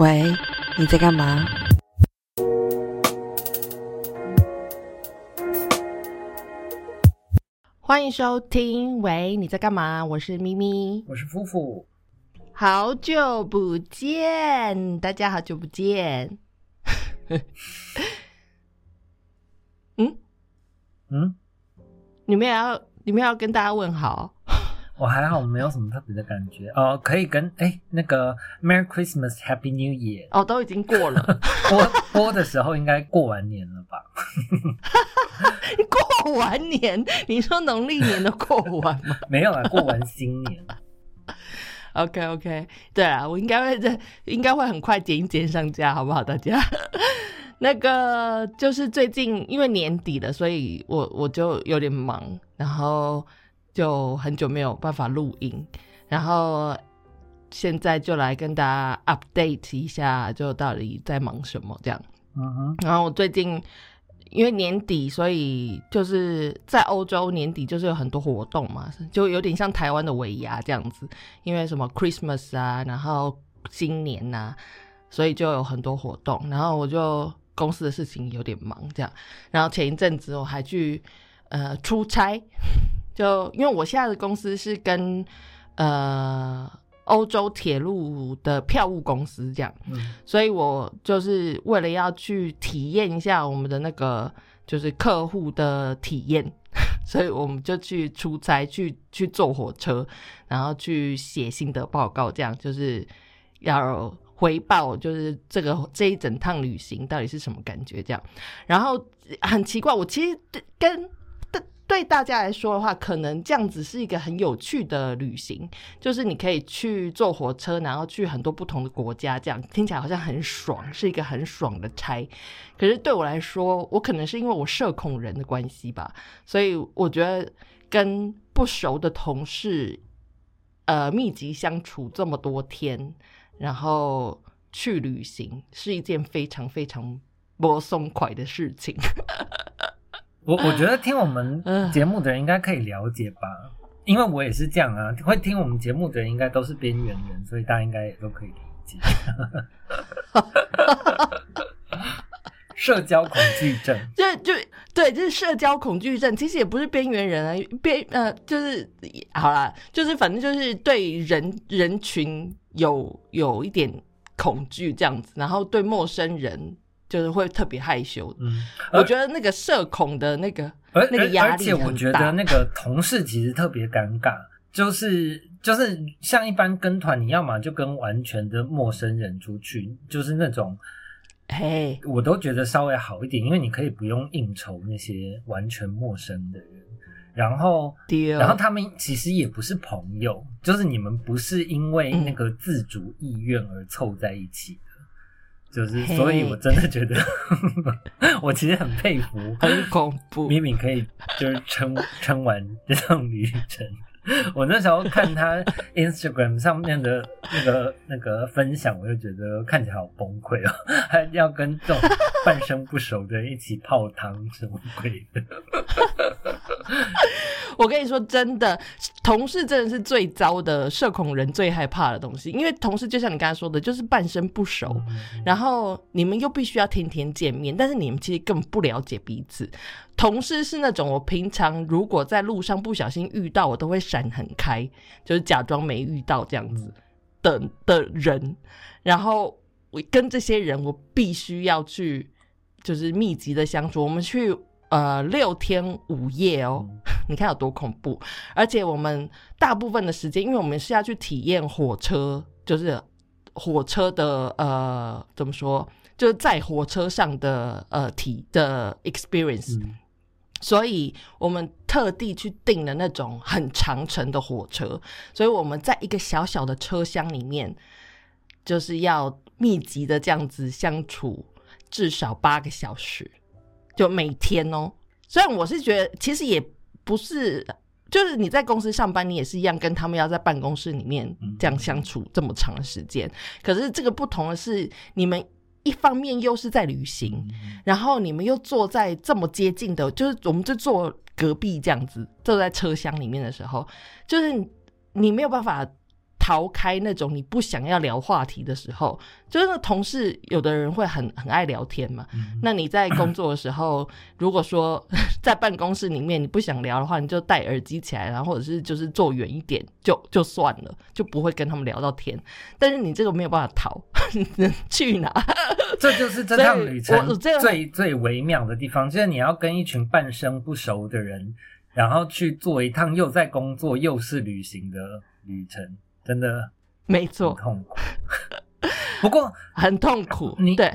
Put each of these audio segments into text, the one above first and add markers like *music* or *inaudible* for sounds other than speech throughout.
喂，你在干嘛？欢迎收听。喂，你在干嘛？我是咪咪，我是夫妇。好久不见，大家好久不见。*laughs* 嗯嗯，你们也要，你们要跟大家问好。我还好，没有什么特别的感觉哦。可以跟哎那个 Merry Christmas Happy New Year 哦，都已经过了。*laughs* 播播的时候应该过完年了吧？*laughs* 过完年？你说农历年都过完吗？*laughs* 没有啊，过完新年。OK OK，对啊，我应该会在，应该会很快剪一剪上架，好不好？大家，那个就是最近因为年底了，所以我我就有点忙，然后。就很久没有办法录音，然后现在就来跟大家 update 一下，就到底在忙什么这样。嗯哼。然后我最近因为年底，所以就是在欧洲年底就是有很多活动嘛，就有点像台湾的尾牙这样子。因为什么 Christmas 啊，然后新年呐，所以就有很多活动。然后我就公司的事情有点忙这样。然后前一阵子我还去呃出差。就因为我现在的公司是跟呃欧洲铁路的票务公司这样，所以我就是为了要去体验一下我们的那个就是客户的体验，*laughs* 所以我们就去出差，去去坐火车，然后去写心得报告，这样就是要回报，就是这个这一整趟旅行到底是什么感觉这样。然后很奇怪，我其实跟对大家来说的话，可能这样子是一个很有趣的旅行，就是你可以去坐火车，然后去很多不同的国家，这样听起来好像很爽，是一个很爽的差。可是对我来说，我可能是因为我社恐人的关系吧，所以我觉得跟不熟的同事，呃，密集相处这么多天，然后去旅行，是一件非常非常不松快的事情。*laughs* 我我觉得听我们节目的人应该可以了解吧，因为我也是这样啊。会听我们节目的人应该都是边缘人，所以大家应该也都可以理解。社交恐惧症，*laughs* 就就对，就是社交恐惧症。其实也不是边缘人啊，边呃，就是好啦，就是反正就是对人人群有有一点恐惧这样子，然后对陌生人。就是会特别害羞，嗯，我觉得那个社恐的那个那个压力而且我觉得那个同事其实特别尴尬，就是就是像一般跟团，你要么就跟完全的陌生人出去，就是那种，嘿，我都觉得稍微好一点，因为你可以不用应酬那些完全陌生的人，然后，然后他们其实也不是朋友，就是你们不是因为那个自主意愿而凑在一起。就是，所以我真的觉得，*laughs* 我其实很佩服，很恐怖，敏敏可以就是撑撑完这趟旅程。*laughs* 我那时候看他 Instagram 上面的那个那个分享，我就觉得看起来好崩溃哦，*laughs* 还要跟这种半生不熟的人一起泡汤，什么鬼的？*laughs* 我跟你说，真的，同事真的是最糟的，社恐人最害怕的东西。因为同事就像你刚才说的，就是半生不熟，然后你们又必须要天天见面，但是你们其实根本不了解彼此。同事是那种我平常如果在路上不小心遇到，我都会闪很开，就是假装没遇到这样子的的人。然后我跟这些人，我必须要去，就是密集的相处。我们去。呃，六天五夜哦，*laughs* 你看有多恐怖！而且我们大部分的时间，因为我们是要去体验火车，就是火车的呃，怎么说，就是在火车上的呃体的 experience，所以我们特地去订了那种很长程的火车，所以我们在一个小小的车厢里面，就是要密集的这样子相处至少八个小时。就每天哦，虽然我是觉得其实也不是，就是你在公司上班，你也是一样，跟他们要在办公室里面这样相处这么长的时间。可是这个不同的是，你们一方面又是在旅行，然后你们又坐在这么接近的，就是我们就坐隔壁这样子，坐在车厢里面的时候，就是你没有办法逃开那种你不想要聊话题的时候，就是那同事有的人会很很爱聊天嘛。那你在工作的时候，*coughs* 如果说 *laughs* 在办公室里面你不想聊的话，你就戴耳机起来，然后或者是就是坐远一点就就算了，就不会跟他们聊到天。但是你这个没有办法逃，你 *laughs* 能去哪？*laughs* 这就是这趟旅程最最微妙的地方，就是你要跟一群半生不熟的人，然后去做一趟又在工作又是旅行的旅程。真的没错，痛苦。*laughs* 不过 *laughs* 很痛苦。你对，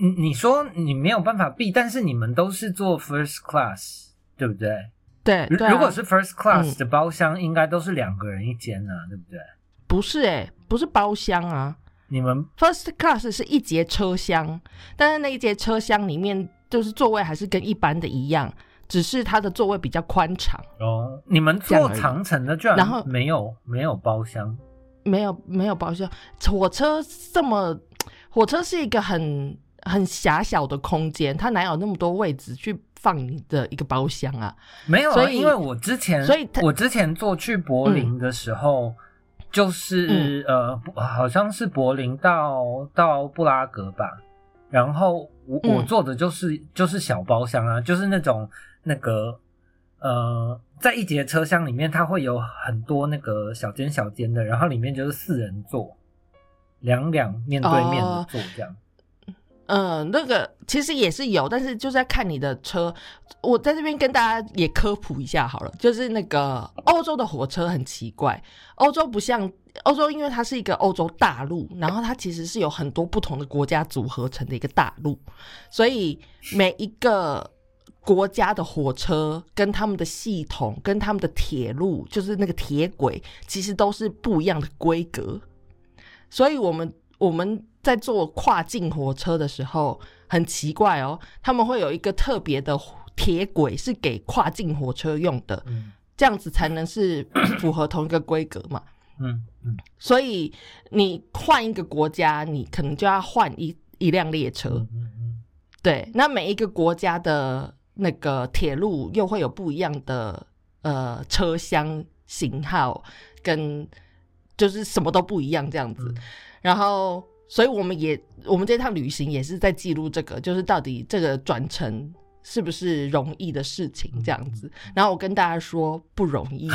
你你说你没有办法避，但是你们都是坐 first class，对不对？对。如果是 first class 的包厢，应该都是两个人一间啊，对不对？不是哎，不是包厢啊。你们 first class 是一节车厢，但是那一节车厢里面就是座位还是跟一般的一样。只是它的座位比较宽敞哦。你们坐长城的居然后没有没有包厢，没有没有包厢。火车这么，火车是一个很很狭小的空间，它哪有那么多位置去放你的一个包厢啊？没有，所以因为我之前，所以我之前坐去柏林的时候，就是呃，好像是柏林到到布拉格吧。然后我我坐的就是就是小包厢啊，就是那种。那个呃，在一节车厢里面，它会有很多那个小间小间的，然后里面就是四人座，两两面对面的坐这样。嗯，那个其实也是有，但是就是在看你的车。我在这边跟大家也科普一下好了，就是那个欧洲的火车很奇怪，欧洲不像欧洲，因为它是一个欧洲大陆，然后它其实是有很多不同的国家组合成的一个大陆，所以每一个。国家的火车跟他们的系统跟他们的铁路，就是那个铁轨，其实都是不一样的规格。所以，我们我们在坐跨境火车的时候，很奇怪哦，他们会有一个特别的铁轨是给跨境火车用的，这样子才能是符合同一个规格嘛。嗯嗯。所以，你换一个国家，你可能就要换一一辆列车。嗯嗯。对，那每一个国家的。那个铁路又会有不一样的呃车厢型号，跟就是什么都不一样这样子。然后，所以我们也我们这趟旅行也是在记录这个，就是到底这个转乘是不是容易的事情这样子。然后我跟大家说不容易，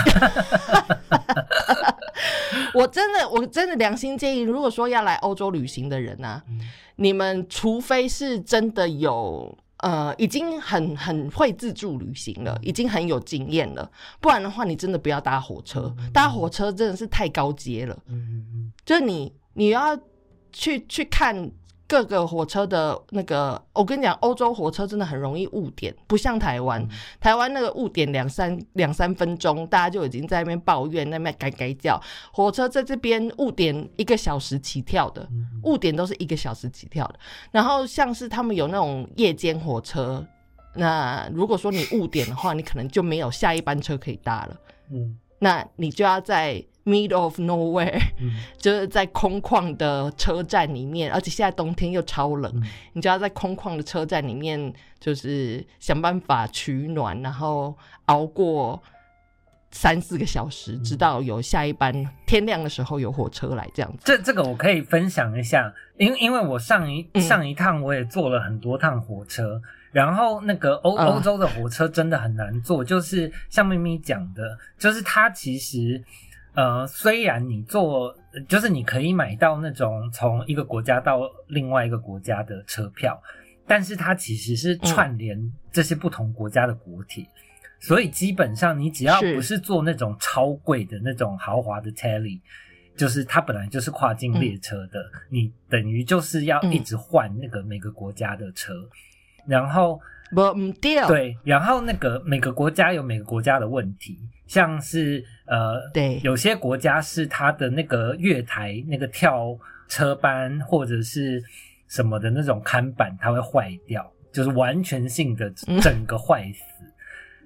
*laughs* 我真的我真的良心建议，如果说要来欧洲旅行的人呢，你们除非是真的有。呃，已经很很会自助旅行了，已经很有经验了。不然的话，你真的不要搭火车，搭火车真的是太高阶了。嗯嗯嗯，就是你你要去去看。各个火车的那个，我跟你讲，欧洲火车真的很容易误点，不像台湾。台湾那个误点两三两三分钟，大家就已经在那边抱怨，那边改改叫。火车在这边误点一个小时起跳的，误点都是一个小时起跳的。然后像是他们有那种夜间火车，那如果说你误点的话，你可能就没有下一班车可以搭了。嗯，那你就要在。Middle of nowhere，就是在空旷的车站里面，而且现在冬天又超冷，你就要在空旷的车站里面，就是想办法取暖，然后熬过三四个小时，直到有下一班天亮的时候有火车来这样子。这这个我可以分享一下，因因为我上一上一趟我也坐了很多趟火车，然后那个欧欧洲的火车真的很难坐，就是像咪咪讲的，就是它其实。呃，虽然你坐就是你可以买到那种从一个国家到另外一个国家的车票，但是它其实是串联这些不同国家的国铁，所以基本上你只要不是坐那种超贵的那种豪华的 Telly，就是它本来就是跨境列车的，你等于就是要一直换那个每个国家的车，然后不掉。对，然后那个每个国家有每个国家的问题。像是呃，对，有些国家是它的那个月台那个跳车班或者是什么的那种看板，它会坏掉，就是完全性的整个坏死。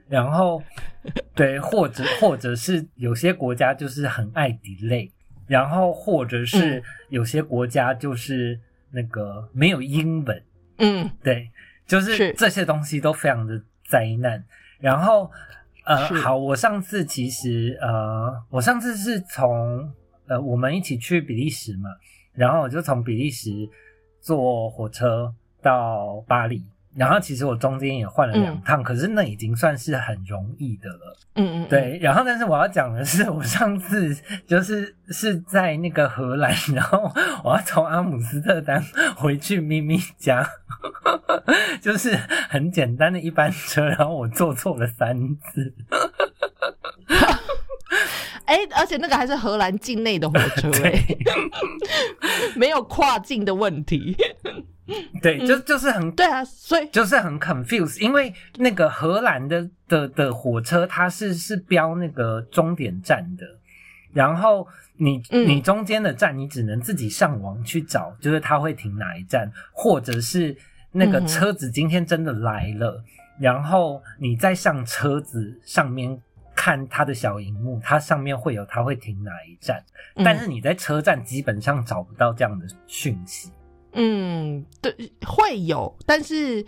然后，*laughs* 对，或者或者是有些国家就是很爱 delay，然后或者是有些国家就是那个没有英文，嗯，对，就是这些东西都非常的灾难。然后。呃，好，我上次其实呃，我上次是从呃呃，我们一起去比利时嘛，然后我就从比利时坐火车到巴黎。然后其实我中间也换了两趟，可是那已经算是很容易的了。嗯嗯，对。然后但是我要讲的是，我上次就是是在那个荷兰，然后我要从阿姆斯特丹回去咪咪家，*laughs* 就是很简单的一班车，然后我坐错了三次。哎，而且那个还是荷兰境内的火车，*laughs* 哎，没有跨境的问题。*laughs* 对，就就是很对啊，所以就是很 confuse，因为那个荷兰的的的火车，它是是标那个终点站的，然后你你中间的站，你只能自己上网去找，就是它会停哪一站，或者是那个车子今天真的来了，然后你再上车子上面看它的小荧幕，它上面会有它会停哪一站，但是你在车站基本上找不到这样的讯息。嗯，对，会有，但是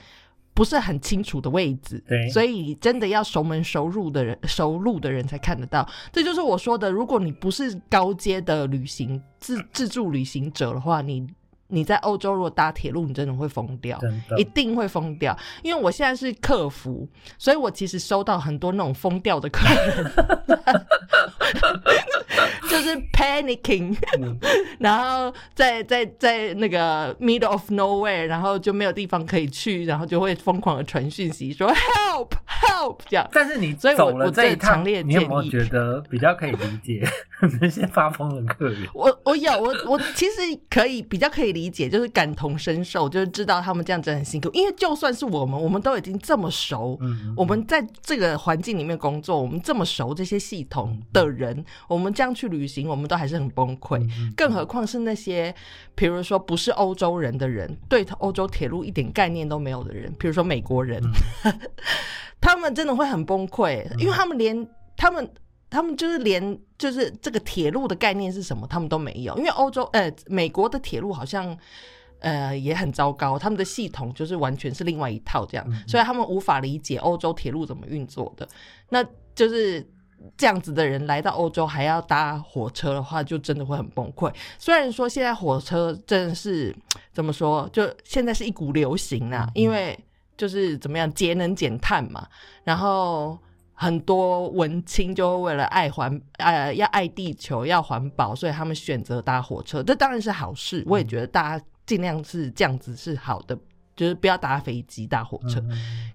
不是很清楚的位置，对，所以真的要熟门熟路的人，熟路的人才看得到。这就是我说的，如果你不是高阶的旅行自自助旅行者的话，你。你在欧洲如果搭铁路，你真的会疯掉，一定会疯掉。因为我现在是客服，所以我其实收到很多那种疯掉的客人，*laughs* *laughs* 就是 panicking，然后在在在那个 middle of nowhere，然后就没有地方可以去，然后就会疯狂的传讯息说 help help 这样。但是你走了这一趟，你有没有觉得比较可以理解 *laughs* 那些发疯的客人？我我有我我其实可以比较可以。理解就是感同身受，就是知道他们这样子很辛苦。因为就算是我们，我们都已经这么熟，我们在这个环境里面工作，我们这么熟这些系统的人，我们这样去旅行，我们都还是很崩溃。更何况是那些，比如说不是欧洲人的人，对欧洲铁路一点概念都没有的人，比如说美国人，*laughs* 他们真的会很崩溃，因为他们连他们。他们就是连就是这个铁路的概念是什么，他们都没有。因为欧洲呃美国的铁路好像呃也很糟糕，他们的系统就是完全是另外一套这样，所以他们无法理解欧洲铁路怎么运作的。那就是这样子的人来到欧洲还要搭火车的话，就真的会很崩溃。虽然说现在火车真的是 *tsk* 怎么说，就现在是一股流行啊，因为就是怎么样节能减碳嘛，然后。很多文青就为了爱环呃要爱地球要环保，所以他们选择搭火车，这当然是好事。我也觉得大家尽量是这样子是好的，就是不要搭飞机搭火车。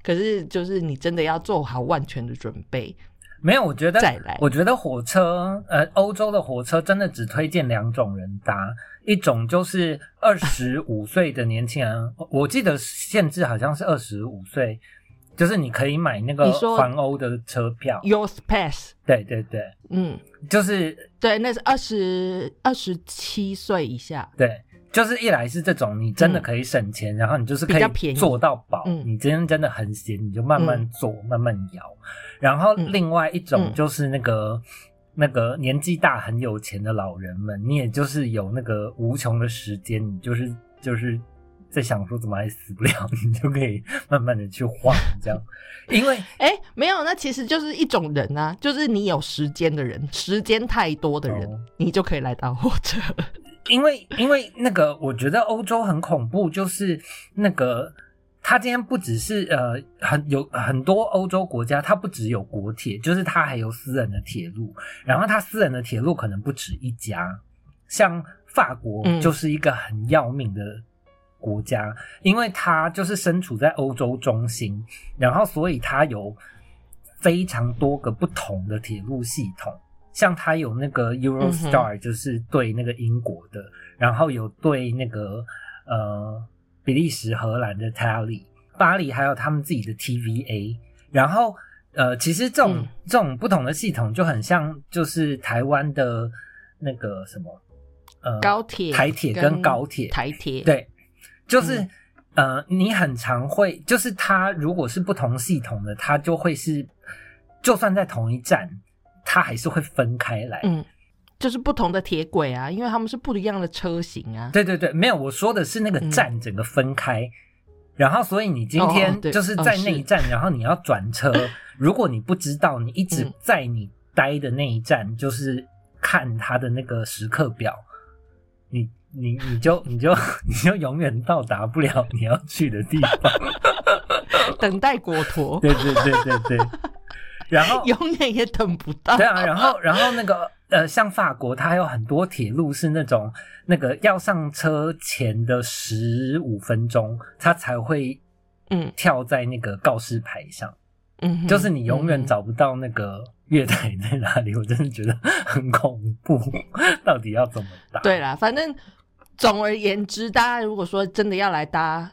可是就是你真的要做好万全的准备。没有，我觉得再来，我觉得火车呃欧洲的火车真的只推荐两种人搭，一种就是二十五 *laughs* 岁的年轻人，我记得限制好像是二十五岁。就是你可以买那个环欧的车票，Youth Pass。对对对，嗯，就是对，那是二十二十七岁以下。对，就是一来是这种，你真的可以省钱，然后你就是可以做到饱。你今天真的很闲，你就慢慢做，慢慢摇。然后另外一种就是那个那个年纪大很有钱的老人们，你也就是有那个无穷的时间，你就是就是。在想说怎么还死不了，你就可以慢慢的去晃这样，*laughs* 因为哎没有，那其实就是一种人啊，就是你有时间的人，时间太多的人，你就可以来搭火车。因为因为那个我觉得欧洲很恐怖，就是那个他今天不只是呃很有很多欧洲国家，它不只有国铁，就是它还有私人的铁路，然后它私人的铁路可能不止一家，像法国就是一个很要命的。国家，因为它就是身处在欧洲中心，然后所以它有非常多个不同的铁路系统，像他有那个 Eurostar，就是对那个英国的，然后有对那个呃比利时、荷兰的 Tally，巴黎还有他们自己的 TVA，然后呃其实这种这种不同的系统就很像就是台湾的那个什么呃高铁、台铁跟高铁、台铁。对。就是，呃，你很常会，就是它如果是不同系统的，它就会是，就算在同一站，它还是会分开来。嗯，就是不同的铁轨啊，因为他们是不一样的车型啊。对对对，没有，我说的是那个站整个分开，然后所以你今天就是在那一站，然后你要转车，*laughs* 如果你不知道，你一直在你待的那一站就是。看他的那个时刻表，你你你就你就 *laughs* 你就永远到达不了你要去的地方，*laughs* 等待果陀。对对对对对，然后 *laughs* 永远也等不到。对啊，然后然后那个呃，像法国，它有很多铁路是那种那个要上车前的十五分钟，它才会嗯跳在那个告示牌上。嗯，就是你永远嗯找不到那个月台在哪里，*laughs* 我真的觉得很恐怖。*laughs* 到底要怎么搭？对啦，反正总而言之，大家如果说真的要来搭。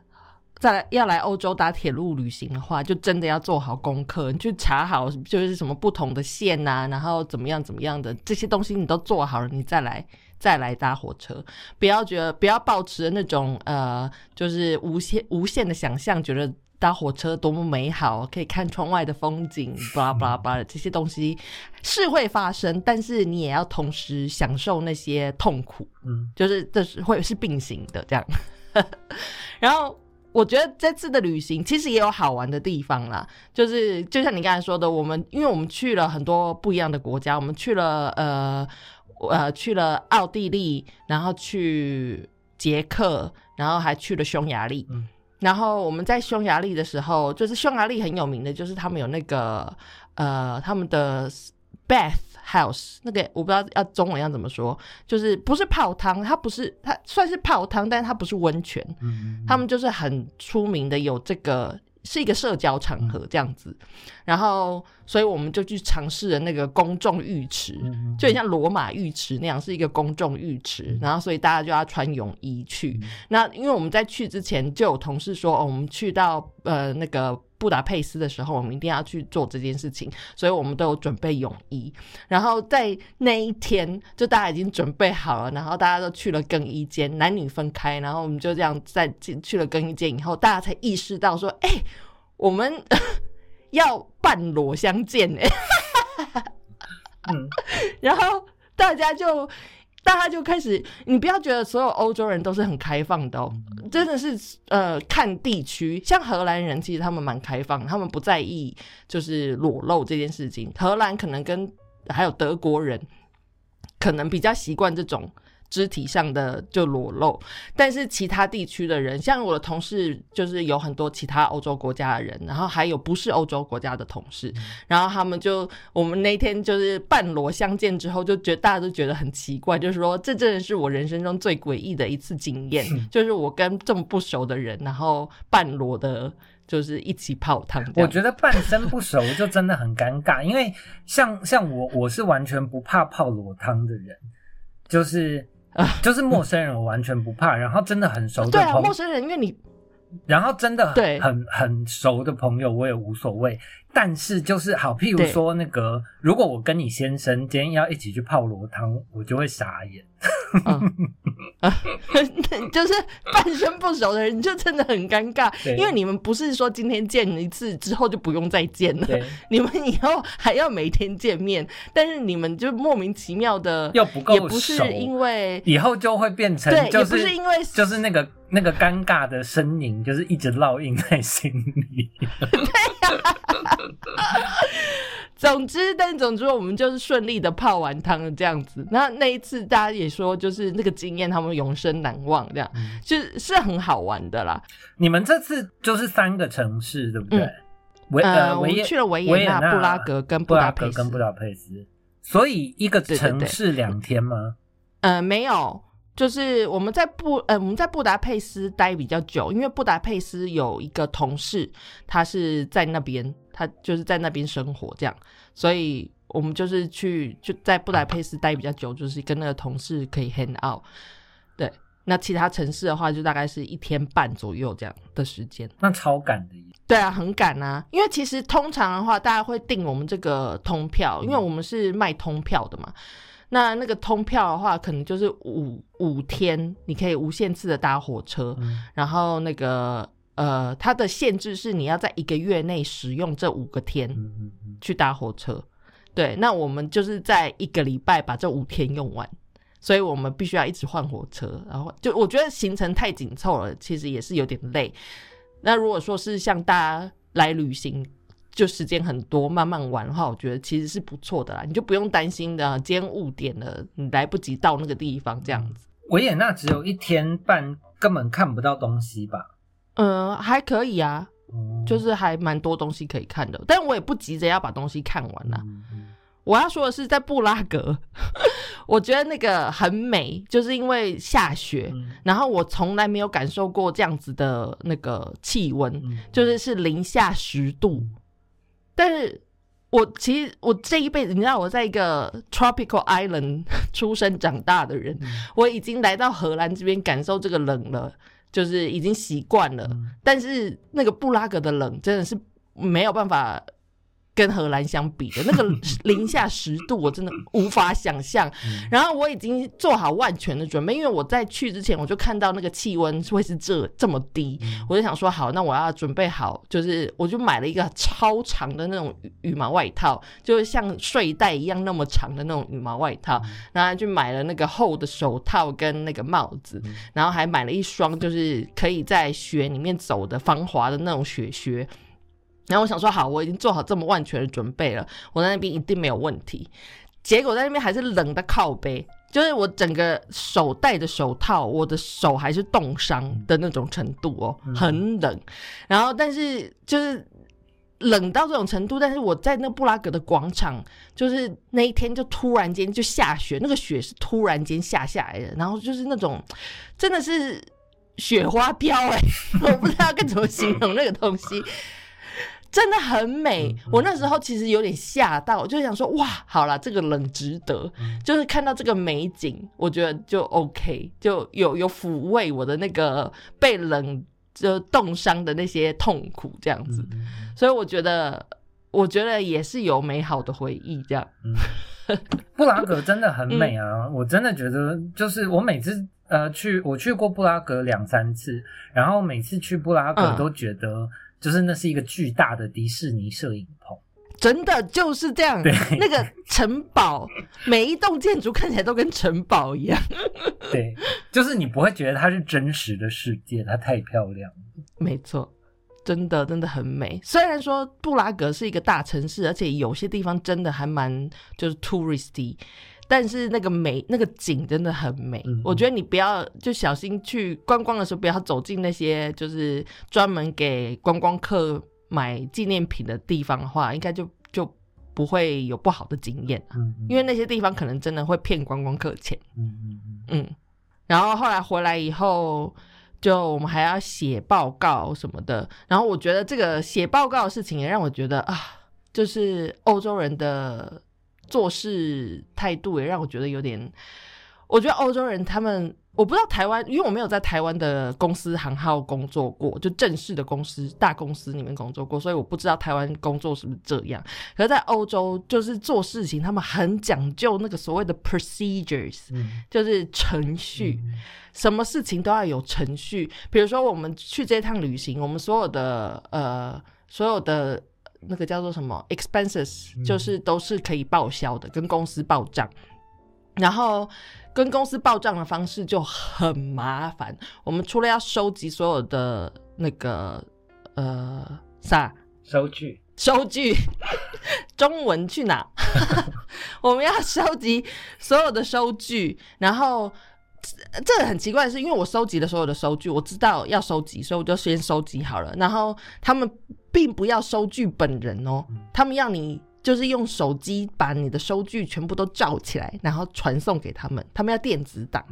再来要来欧洲搭铁路旅行的话，就真的要做好功课，你去查好就是什么不同的线呐、然后怎么样怎么样的这些东西你都做好了，你再来再来搭火车，不要觉得不要抱持那种呃就是无限无限的想象，觉得搭火车多么美好，可以看窗外的风景，巴拉巴拉巴拉这些东西是会发生，但是你也要同时享受那些痛苦。嗯，就是这是会是并行的这样。*laughs* 然后我觉得这次的旅行其实也有好玩的地方啦，就是就像你刚才说的，我们因为我们去了很多不一样的国家，我们去了呃呃去了奥地利，然后去捷克，然后还去了匈牙利。嗯然后我们在匈牙利的时候，就是匈牙利很有名的，就是他们有那个呃他们的 bath house，那个我不知道要中文要怎么说，就是不是泡汤，它不是它算是泡汤，但是它不是温泉，嗯，他们就是很出名的有这个是一个社交场合这样子，然后所以我们就去尝试了那个公众浴池，嗯就很像罗马浴池那样，是一个公众浴池，然后所以大家就要穿泳衣去。那因为我们在去之前就有同事说，哦，我们去到呃那个布达佩斯的时候，我们一定要去做这件事情，所以我们都有准备泳衣。然后在那一天，就大家已经准备好了，然后大家都去了更衣间，男女分开，然后我们就这样在进去了更衣间以后，大家才意识到说，哎、我们要半裸相见哎、*laughs* 嗯 *laughs* 然后大家就。大家就开始，你不要觉得所有欧洲人都是很开放的哦，真的是呃看地区，像荷兰人其实他们蛮开放，他们不在意就是裸露这件事情。荷兰可能跟还有德国人可能比较习惯这种肢体上的就裸露，但是其他地区的人，像我的同事，就是有很多其他欧洲国家的人，然后还有不是欧洲国家的同事，然后他们就我们那天就是半裸相见之后，就觉得大家都觉得很奇怪，就是说这真的是我人生中最诡异的一次经验，*laughs* 就是我跟这么不熟的人，然后半裸的。就是一起泡汤，我觉得半生不熟就真的很尴尬，因为像像我，我是完全不怕泡裸汤的人，就是 *laughs* 就是陌生人我完全不怕，然后真的很熟的对啊，朋陌生人，因为你然后真的很很很熟的朋友我也无所谓，但是就是好，譬如对。说那个，如果我跟你先生今天要一起去泡罗汤，我就会傻眼。嗯，*laughs* 就是半生不熟的人，就真的很尴尬，因为你们不是说今天见一次之后就不用再见了，*laughs* 你们以后还要每天见面，但是你们就莫名其妙的，又不够也不是熟因为以后就会变成，就是也不是因为就是那个那个尴尬的身影，就是一直烙印在心里。*laughs* *laughs* 总之，但总之我们就是顺利的泡完汤了这样子。那那一次大家也说，就是那个经验他们永生难忘，这样、嗯就是是很好玩的啦。你们这次就是三个城市，对不对？维呃，我们呃维也去了维维也纳、布拉格跟布布达佩斯拉格跟。布达佩斯，所以一个城市两天吗？呃，没有，就是我们在布呃我们在布达佩斯待比较久，因为布达佩斯有一个同事，他是在那边，他就是在那边生活这样，所以我们就是去就在布达佩斯待比较久，就是跟那个同事可以 hang out。对，那其他城市的话，就大概是一天半左右这样的时间。那超赶的耶。对啊，很赶啊，因为其实通常的话，大家会订我们这个通票，因为我们是卖通票的嘛。那那个通票的话，可能就是五五天，你可以无限次的搭火车，嗯然后那个呃，它的限制是你要在一个月内使用这五个天去搭火车。对，那我们就是在一个礼拜把这五天用完，所以我们必须要一直换火车，然后就我觉得行程太紧凑了，其实也是有点累。那如果说是像大家来旅行，就时间很多，慢慢玩的话，我觉得其实是不错的啦。你就不用担心的，今天误点了，你来不及到那个地方这样子。维也纳只有一天半，根本看不到东西吧？嗯，还可以啊，就是还蛮多东西可以看的，但我也不急着要把东西看完啦。我要说的是，在布拉格，*laughs* 我觉得那个很美，就是因为下雪，然后我从来没有感受过这样子的那个气温，就是是零下十度。但是我其实我这一辈子，你知道我在一个 tropical island *laughs* 出生长大的人，我已经来到荷兰这边感受这个冷了，就是已经习惯了。但是那个布拉格的冷真的是没有办法。跟荷兰相比的那个 *laughs* 零下十度，我真的无法想象。然后我已经做好万全的准备，因为我在去之前我就看到那个气温会是这这么低，我就想说好，那我要准备好，就是我就买了一个超长的那种羽毛外套，就是像睡袋一样那么长的那种羽毛外套，然后就买了那个厚的手套跟那个帽子，然后还买了一双就是可以在雪里面走的防滑的那种雪靴。然后我想说，好，我已经做好这么万全的准备了，我在那边一定没有问题。结果在那边还是冷的靠背，就是我整个手戴着手套，我的手还是冻伤的那种程度哦，很冷。然后，但是就是冷到这种程度，但是我在那布拉格的广场，就是那一天就突然间就下雪，那个雪是突然间下下来的，然后就是那种真的是雪花飘哎，*laughs* 我不知道该怎么形容那个东西。真的很美，我那时候其实有点吓到，就想说哇，好了，这个冷值得，就是看到这个美景，我觉得就 OK，就有有抚慰我的那个被冷就冻伤的那些痛苦这样子，所以我觉得，我觉得也是有美好的回忆这样。布拉格真的很美啊，我真的觉得，就是我每次呃去，我去过布拉格两三次，然后每次去布拉格都觉得。就是那是一个巨大的迪士尼摄影棚，真的就是这样。那个城堡，*laughs* 每一栋建筑看起来都跟城堡一样。对，就是你不会觉得它是真实的世界，它太漂亮。没错，真的真的很美。虽然说布拉格是一个大城市，而且有些地方真的还蛮就是 touristy。但是那个美，那个景真的很美。我觉得你不要就小心去观光的时候，不要走进那些就是专门给观光客买纪念品的地方的话，应该就就不会有不好的经验嗯，因为那些地方可能真的会骗观光客钱。嗯嗯嗯。然后后来回来以后，就我们还要写报告什么的。然后我觉得这个写报告的事情也让我觉得啊，就是欧洲人的。做事态度也让我觉得有点，我觉得欧洲人他们，我不知道台湾，因为我没有在台湾的公司行号工作过，就正式的公司大公司里面工作过，所以我不知道台湾工作是不是这样。可是，在欧洲就是做事情，他们很讲究那个所谓的 procedures，就是程序，什么事情都要有程序。比如说，我们去这趟旅行，我们所有的呃，所有的。那个叫做什么 expenses，就是都是可以报销的，跟公司报账。然后跟公司报账的方式就很麻烦。我们除了要收集所有的那个呃啥收据，收据中文去哪？*laughs* 我们要收集所有的收据，然后。这很奇怪的是，因为我收集了所有的收据，我知道要收集，所以我就先收集好了。然后他们并不要收据本人哦，他们要你就是用手机把你的收据全部都照起来，然后传送给他们，他们要电子档。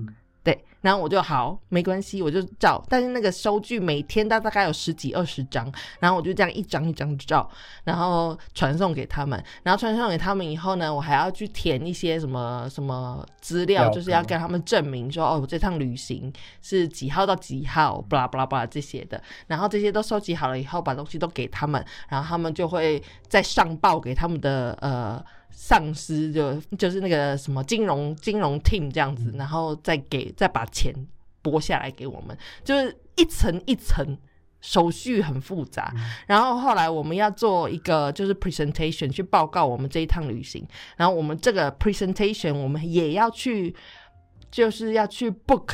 对，然后我就好，没关系，我就照。但是那个收据每天大大概有十几二十张，然后我就这样一张一张照，然后传送给他们。然后传送给他们以后呢，我还要去填一些什么什么资料，就是要跟他们证明说，哦，我这趟旅行是几号到几号，巴拉巴拉巴拉这些的。然后这些都收集好了以后，把东西都给他们，然后他们就会再上报给他们的呃。上司就就是那个什么金融金融 team 这样子，然后再给再把钱拨下来给我们，就是一层一层手续很复杂。然后后来我们要做一个就是 presentation 去报告我们这一趟旅行，然后我们这个 presentation 我们也要去就是要去 book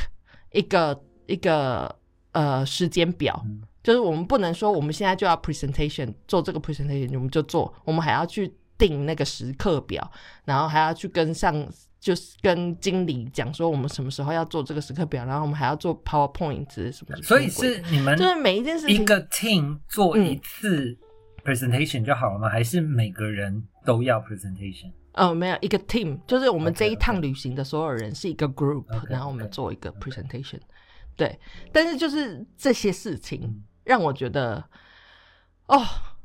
一个一个呃时间表。就是我们不能说我们现在就要 presentation 做这个 presentation，我们就做，我们还要去定那个时刻表，然后还要去跟上，就是跟经理讲说我们什么时候要做这个时刻表，然后我们还要做 PowerPoint 什么。所以是你们就是每一件事情一个 team 做一次 presentation 就好了吗？还是每个人都要 presentation？哦，没有一个 team，就是我们这一趟旅行的所有人是一个 group，然后我们做一个 presentation。对，但是就是这些事情让我觉得，哦，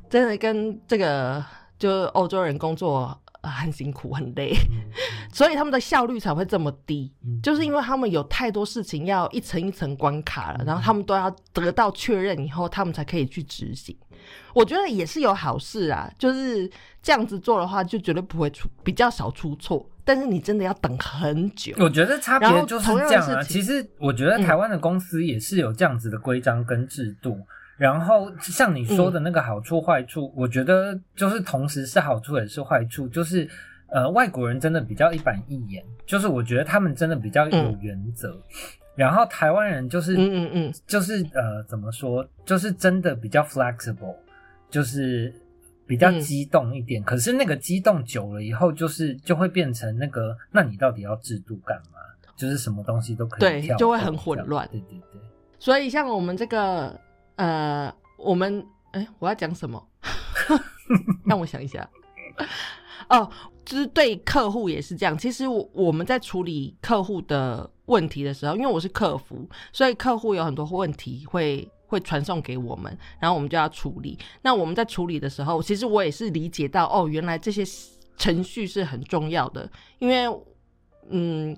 真的跟这个就是欧洲人工作很辛苦很累，*laughs* 所以他们的效率才会这么低，就是因为他们有太多事情要一层一层关卡了，然后他们都要得到确认以后，他们才可以去执行。我觉得也是有好事啊，就是这样子做的话，就绝对不会出比较少出错。但是你真的要等很久。我觉得差别就是这样啊。其实我觉得台湾的公司也是有这样子的规章跟制度。然后像你说的那个好处坏处，我觉得就是同时是好处也是坏处。就是呃，外国人真的比较一板一眼，就是我觉得他们真的比较有原则。然后台湾人就是嗯嗯嗯，就是呃怎么说，就是真的比较 flexible，就是。比较激动一点，可是那个激动久了以后，就是就会变成那个，那你到底要制度干嘛？就是什么东西都可以对，就会很混乱。对对对。所以像我们这个，呃，我们哎，我要讲什么？*laughs* 让我想一下。哦，就是对客户也是这样。其实我我们在处理客户的问题的时候，因为我是客服，所以客户有很多问题会。会传送给我们，然后我们就要处理。那我们在处理的时候，其实我也是理解到，哦，原来这些程序是很重要的。因为，嗯，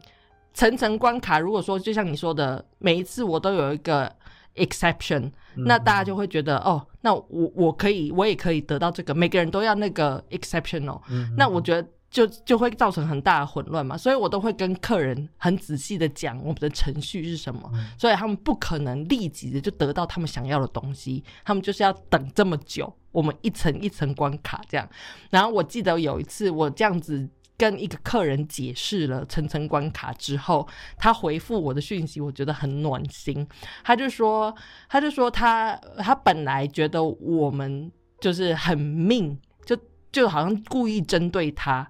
层层关卡，如果说就像你说的，每一次我都有一个 exception，那大家就会觉得，哦，那我我可以，我也可以得到这个。每个人都要那个 exception 哦。那我觉得。就就会造成很大的混乱嘛，所以我都会跟客人很仔细的讲我们的程序是什么，所以他们不可能立即的就得到他们想要的东西，他们就是要等这么久，我们一层一层关卡这样。然后我记得有一次我这样子跟一个客人解释了层层关卡之后，他回复我的讯息，我觉得很暖心，他就说他就说他他本来觉得我们就是很命。就就好像故意针对他，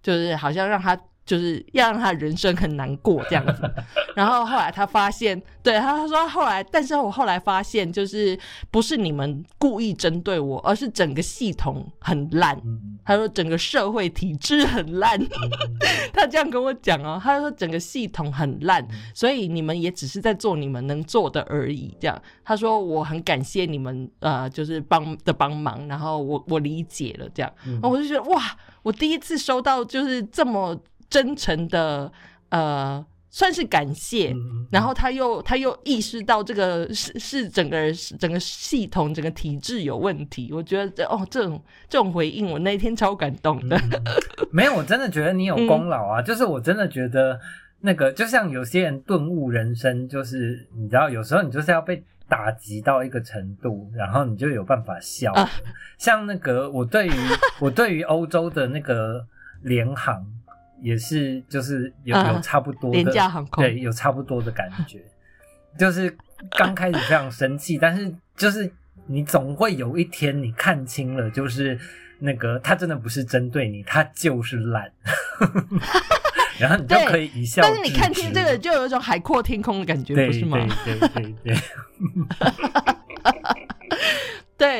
就是好像让他。就是要让他人生很难过这样子，*laughs* 然后后来他发现，对他他说后来，但是我后来发现，就是不是你们故意针对我，而是整个系统很烂。他说整个社会体制很烂，*laughs* 他这样跟我讲哦，他说整个系统很烂，所以你们也只是在做你们能做的而已。这样，他说我很感谢你们呃，就是帮的帮忙，然后我我理解了这样，我就觉得哇，我第一次收到就是这么。真诚的，呃，算是感谢。然后他又他又意识到这个是是整个整个系统整个体制有问题。我觉得这哦，这种这种回应，我那天超感动的。没有，我真的觉得你有功劳啊！就是我真的觉得那个，就像有些人顿悟人生，就是你知道，有时候你就是要被打击到一个程度，然后你就有办法笑。像那个，我对于我对于欧洲的那个联航。也是，就是有有差不多的廉价航空，对，有差不多的感觉。*laughs* 就是刚开始非常生气，但是就是你总会有一天你看清了，就是那个他真的不是针对你，他就是懒，*laughs* 然后你就可以一笑。但是你看清这个，就有一种海阔天空的感觉，不是吗？对对对对。对，*laughs*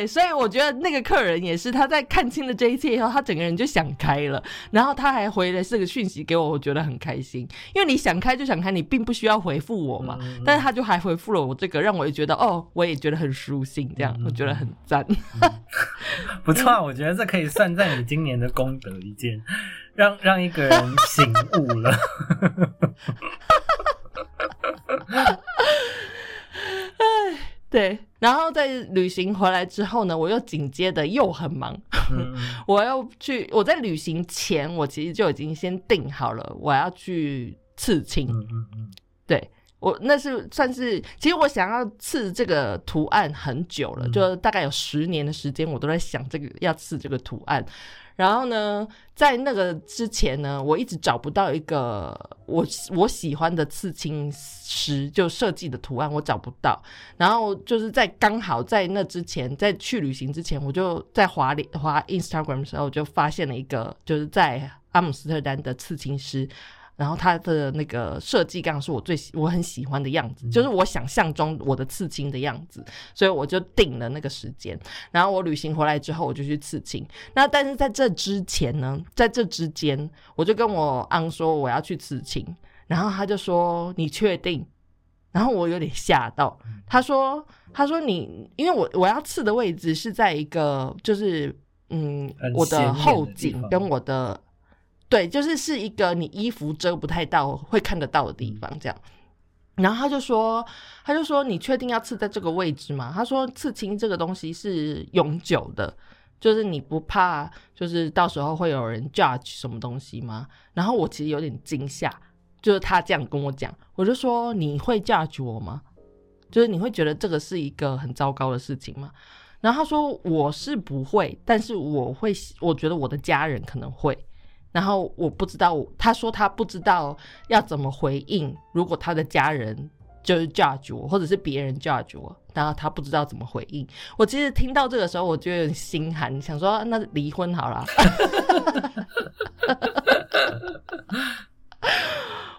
所以我觉得那个客人也是，他在看清了这一切以后，他整个人就想开了，然后他还回了这个讯息给我，我觉得很开心。因为你想开就想开，你并不需要回复我嘛，但是他就还回复了我这个，让我也觉得哦，我也觉得很舒心，这样我觉得很赞。*laughs* 不错，我觉得这可以算在你今年的功德一件，让让一个人醒悟了。*laughs* 对，然后在旅行回来之后呢，我又紧接着又很忙，*laughs* 我要去。我在旅行前，我其实就已经先定好了，我要去刺青。嗯嗯嗯，对我那是算是，其实我想要刺这个图案很久了，就大概有十年的时间，我都在想这个要刺这个图案。然后呢，在那个之前呢，我一直找不到一个我我喜欢的刺青师，就设计的图案我找不到。然后就是在刚好在那之前，在去旅行之前，我就在华里华 Instagram 的时候就发现了一个，就是在阿姆斯特丹的刺青师。然后他的那个设计刚好是我最喜我很喜欢的样子，就是我想象中我的刺青的样子，所以我就定了那个时间。然后我旅行回来之后，我就去刺青。那但是在这之前呢，在这之间，我就跟我昂说我要去刺青，然后他就说你确定？然后我有点吓到，他说他说你因为我我要刺的位置是在一个就是嗯我的后颈跟我的。对，就是是一个你衣服遮不太到会看得到的地方，这样。然后他就说，他就说，你确定要刺在这个位置吗？他说，刺青这个东西是永久的，就是你不怕，就是到时候会有人 judge 什么东西吗？然后我其实有点惊吓，就是他这样跟我讲，我就说，你会 judge 我吗？就是你会觉得这个是一个很糟糕的事情吗？然后他说，我是不会，但是我会，我觉得我的家人可能会。然后我不知道，他说他不知道要怎么回应。如果他的家人就是 judge 我，或者是别人 judge 我，然后他不知道怎么回应。我其实听到这个时候，我就有点心寒，想说那离婚好了。*laughs*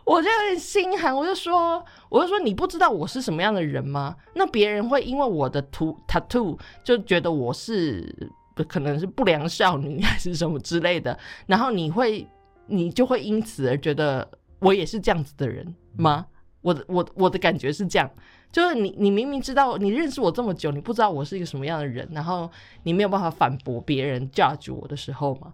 我就有点心寒，我就说，我就说你不知道我是什么样的人吗？那别人会因为我的图 tattoo 就觉得我是。可能是不良少女还是什么之类的，然后你会，你就会因此而觉得我也是这样子的人吗？我的我我的感觉是这样，就是你你明明知道你认识我这么久，你不知道我是一个什么样的人，然后你没有办法反驳别人 judge 我的时候吗？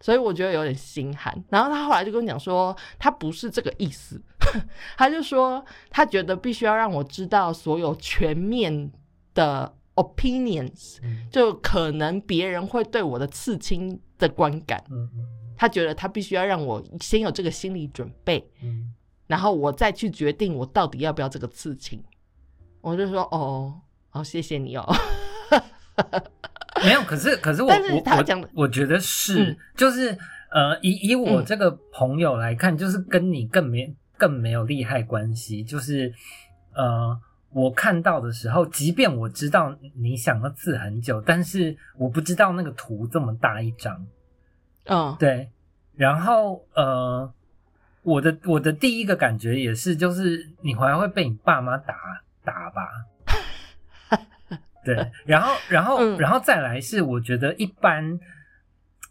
所以我觉得有点心寒。然后他后来就跟我讲说，他不是这个意思，*laughs* 他就说他觉得必须要让我知道所有全面的。Opinions 就可能别人会对我的刺青的观感，他觉得他必须要让我先有这个心理准备，然后我再去决定我到底要不要这个刺青。我就说哦，好，谢谢你哦。没有，可是可是我我他讲的，我觉得是就是呃，以以我这个朋友来看，就是跟你更没更没有利害关系，就是呃。我看到的时候，即便我知道你想要字很久，但是我不知道那个图这么大一张。哦，对。然后呃，我的我的第一个感觉也是，就是你回来会被你爸妈打打吧？对。然后然后然后再来是，我觉得一般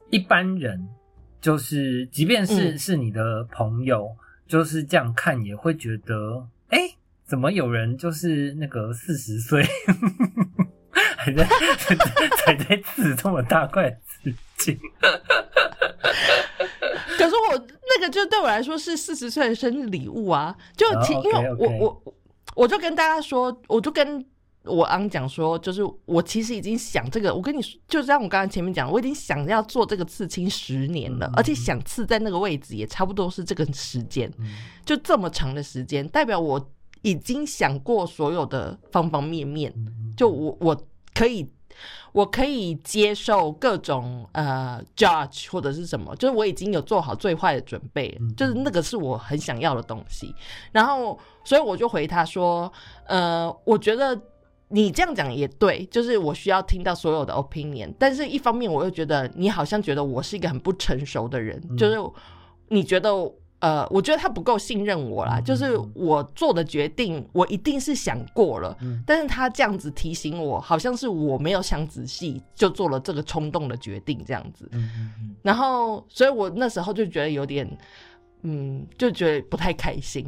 一般人，就是即便是是你的朋友，就是这样看也会觉得，哎。怎么有人就是那个四十岁 *laughs* 还在 *laughs* 还在刺这么大块刺青？*laughs* 可是我那个就对我来说是四十岁的生日礼物啊！就其因为我我我就跟大家说，我就跟我昂讲说，就是我其实已经想这个，我跟你说，就像我刚才前面讲，我已经想要做这个刺青十年了，而且想刺在那个位置也差不多是这个时间，就这么长的时间，代表我。已经想过所有的方方面面，就我我可以我可以接受各种呃 judge 或者是什么，就是我已经有做好最坏的准备，就是那个是我很想要的东西。然后，所以我就回他说，呃，我觉得你这样讲也对，就是我需要听到所有的 opinion，但是一方面我又觉得你好像觉得我是一个很不成熟的人，就是你觉得。呃，我觉得他不够信任我啦，就是我做的决定，我一定是想过了，但是他这样子提醒我，好像是我没有想仔细就做了这个冲动的决定这样子，然后，所以我那时候就觉得有点，嗯，就觉得不太开心，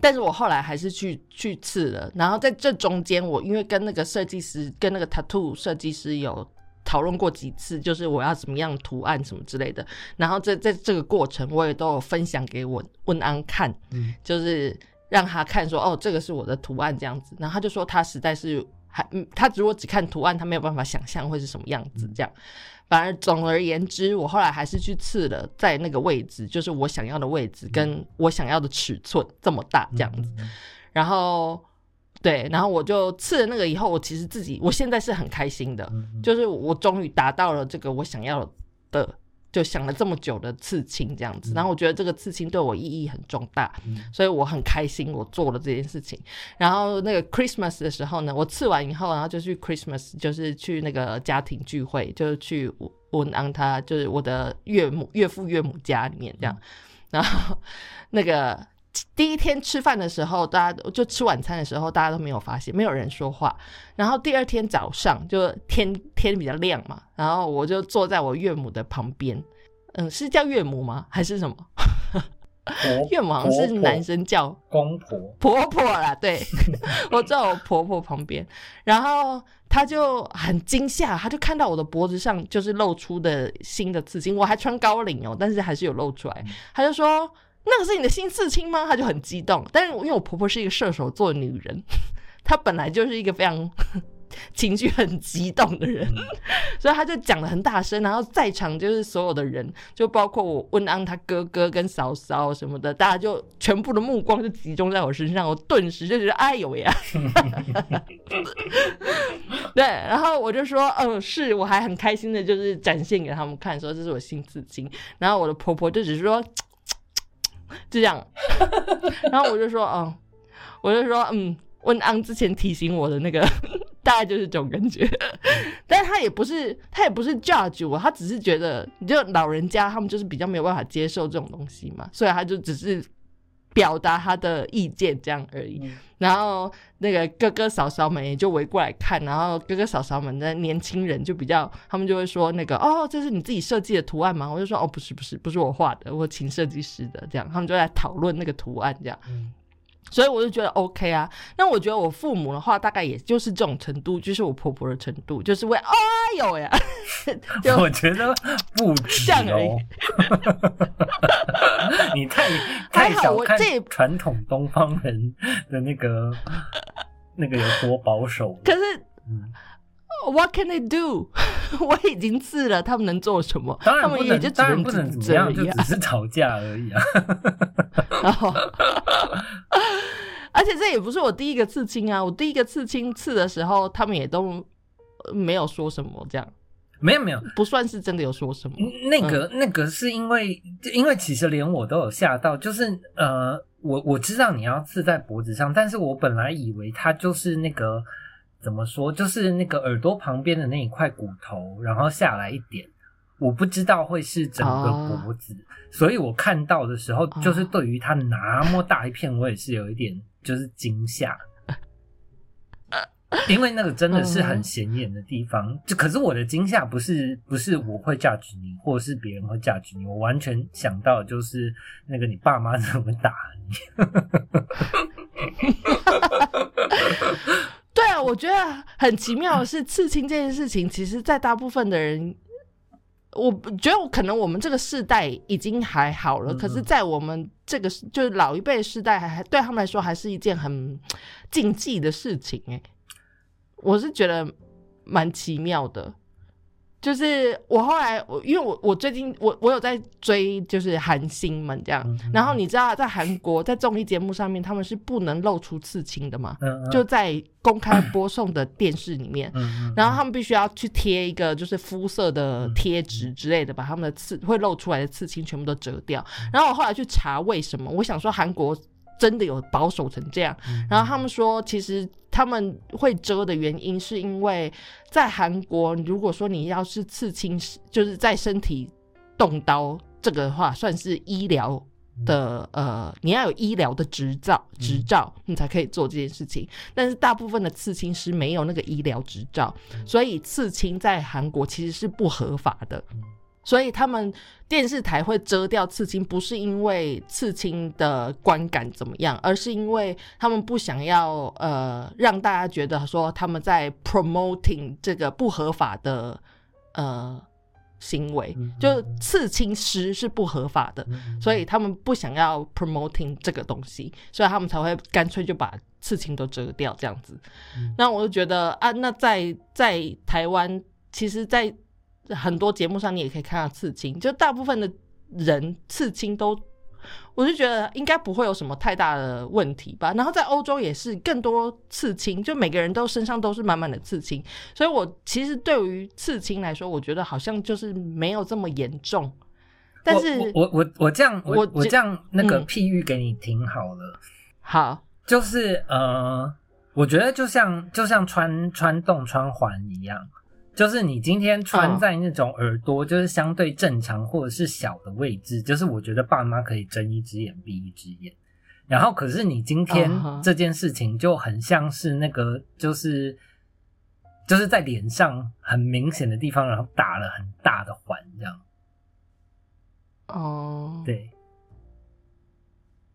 但是我后来还是去去刺了，然后在这中间，我因为跟那个设计师，跟那个 tattoo 设计师有。讨论过几次，就是我要怎么样图案什么之类的。然后在在这个过程，我也都有分享给我温安看，就是让他看说，哦，这个是我的图案这样子。然后他就说，他实在是还，他如果只看图案，他没有办法想象会是什么样子这样。反而总而言之，我后来还是去刺了，在那个位置，就是我想要的位置，跟我想要的尺寸这么大这样子。然后。对，然后我就刺了那个以后，我其实自己我现在是很开心的，就是我终于达到了这个我想要的。就想了这么久的刺青这样子，然后我觉得这个刺青对我意义很重大，所以我很开心我做了这件事情。然后那个 Christmas 的时候呢，我刺完以后，然后就去 Christmas，就是去那个家庭聚会，就是去文安他，就是我的岳母、岳父、岳母家里面这样。然后 *laughs* 那个。第一天吃饭的时候，大家就吃晚餐的时候，大家都没有发现，没有人说话。然后第二天早上，就天天比较亮嘛，然后我就坐在我岳母的旁边，嗯，是叫岳母吗？还是什么？岳母好像是男生叫公婆婆婆啦。对，*laughs* 我在我婆婆旁边，然后她就很惊吓，她就看到我的脖子上就是露出的新的刺青，我还穿高领哦，但是还是有露出来，她就说。那个是你的新刺青吗？她就很激动，但是因为我婆婆是一个射手座的女人，*laughs* 她本来就是一个非常情绪很激动的人，*laughs* 所以她就讲的很大声，然后在场就是所有的人，就包括我温安他哥哥跟嫂嫂什么的，大家就全部的目光就集中在我身上，我顿时就觉得哎呦呀，*laughs* 对，然后我就说嗯，是我还很开心的，就是展现给他们看，说这是我新刺青，然后我的婆婆就只是说。就这样，*laughs* 然后我就说，哦，我就说，嗯，问安之前提醒我的那个，*laughs* 大概就是这种感觉。但他也不是，他也不是 judge 我，他只是觉得，就老人家他们就是比较没有办法接受这种东西嘛，所以他就只是。表达他的意见这样而已，然后那个哥哥嫂嫂们也就围过来看，然后哥哥嫂嫂们的年轻人就比较，他们就会说那个哦，这是你自己设计的图案吗？我就说哦，不是不是不是我画的，我请设计师的这样，他们就在讨论那个图案这样。所以我就觉得 OK 啊，那我觉得我父母的话大概也就是这种程度，就是我婆婆的程度，就是会哎呦呀，*laughs* 我觉得不止哦，*laughs* 你太太小看传统东方人的那个那个有多保守。可是，What can they do？*laughs* 我已经治了，他们能做什么？当然不能，当然不能怎么样，就只是吵架而已啊。*laughs* *laughs* 而且这也不是我第一个刺青啊！我第一个刺青刺的时候，他们也都没有说什么，这样没有没有，不算是真的有说什么。那个那个是因为，因为其实连我都有吓到，就是呃，我我知道你要刺在脖子上，但是我本来以为它就是那个怎么说，就是那个耳朵旁边的那一块骨头，然后下来一点。我不知道会是整个脖子，所以我看到的时候，就是对于它那么大一片，我也是有一点就是惊吓，*laughs* 因为那个真的是很显眼的地方。就可是我的惊吓不是不是我会嫁娶你，或者是别人会嫁娶你，我完全想到就是那个你爸妈怎么打你。*laughs* 对啊，我觉得很奇妙的是刺青这件事情，其实，在大部分的人。我觉得可能我们这个世代已经还好了，可是，在我们这个就是老一辈世代，还还对他们来说，还是一件很禁忌的事情。哎，我是觉得蛮奇妙的。就是我后来，我因为我我最近我我有在追，就是韩星们这样。然后你知道，在韩国在综艺节目上面，他们是不能露出刺青的嘛？就在公开播送的电视里面，然后他们必须要去贴一个就是肤色的贴纸之类的，把他们的刺会露出来的刺青全部都折掉。然后我后来去查为什么，我想说韩国。真的有保守成这样，然后他们说，其实他们会遮的原因，是因为在韩国，如果说你要是刺青，就是在身体动刀这个的话，算是医疗的，呃，你要有医疗的执照，执照你才可以做这件事情。但是大部分的刺青师没有那个医疗执照，所以刺青在韩国其实是不合法的。所以他们电视台会遮掉刺青，不是因为刺青的观感怎么样，而是因为他们不想要呃让大家觉得说他们在 promoting 这个不合法的呃行为，就刺青师是不合法的，所以他们不想要 promoting 这个东西，所以他们才会干脆就把刺青都遮掉这样子。那我就觉得啊，那在在台湾，其实，在很多节目上，你也可以看到刺青，就大部分的人刺青都我就觉得应该不会有什么太大的问题吧。然后在欧洲也是更多刺青，就每个人都身上都是满满的刺青，所以我其实对于刺青来说，我觉得好像就是没有这么严重。但是我我我这样我我这样那个譬喻给你听好了，好，就是呃，我觉得就像就像穿穿洞穿环一样。就是你今天穿在那种耳朵，就是相对正常或者是小的位置，就是我觉得爸妈可以睁一只眼闭一只眼。然后，可是你今天这件事情就很像是那个，就是就是在脸上很明显的地方，然后打了很大的环，这样。哦，对。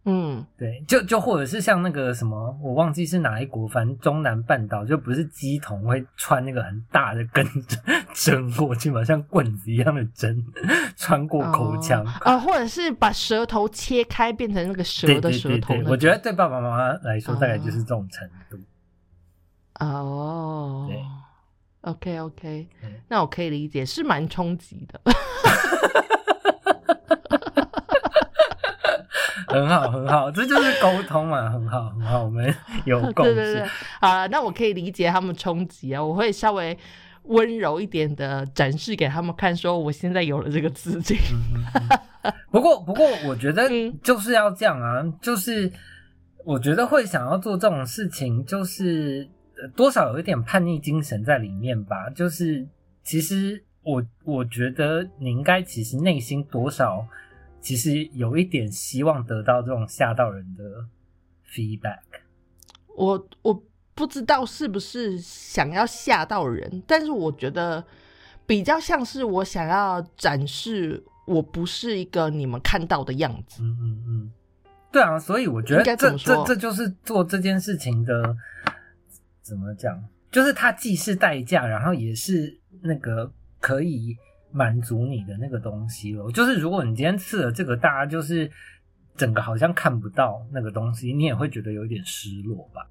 嗯，对，就就或者是像那个什么，我忘记是哪一国，反正中南半岛就不是鸡童会穿那个很大的根针 *laughs* 过去嘛，像棍子一样的针穿过口腔啊，或者是把舌头切开变成那个蛇的舌头。我觉得对爸爸妈妈来说，大概就是这种程度。哦，对，OK OK，那我可以理解，是蛮冲击的。*laughs* 很好，很好，这就是沟通嘛，很好，很好，我们有共识。*laughs* 好，那我可以理解他们冲击啊，我会稍微温柔一点的展示给他们看，说我现在有了这个资金。不过，不过，我觉得就是要这样啊，就是我觉得会想要做这种事情，就是多少有一点叛逆精神在里面吧。就是其实我我觉得你应该其实内心多少。其实有一点希望得到这种吓到人的 feedback。我我不知道是不是想要吓到人，但是我觉得比较像是我想要展示我不是一个你们看到的样子。嗯嗯嗯，对啊，所以我觉得这这这就是做这件事情的怎么讲？就是它既是代价，然后也是那个可以。满足你的那个东西了，就是如果你今天刺了这个，大家就是整个好像看不到那个东西，你也会觉得有点失落吧？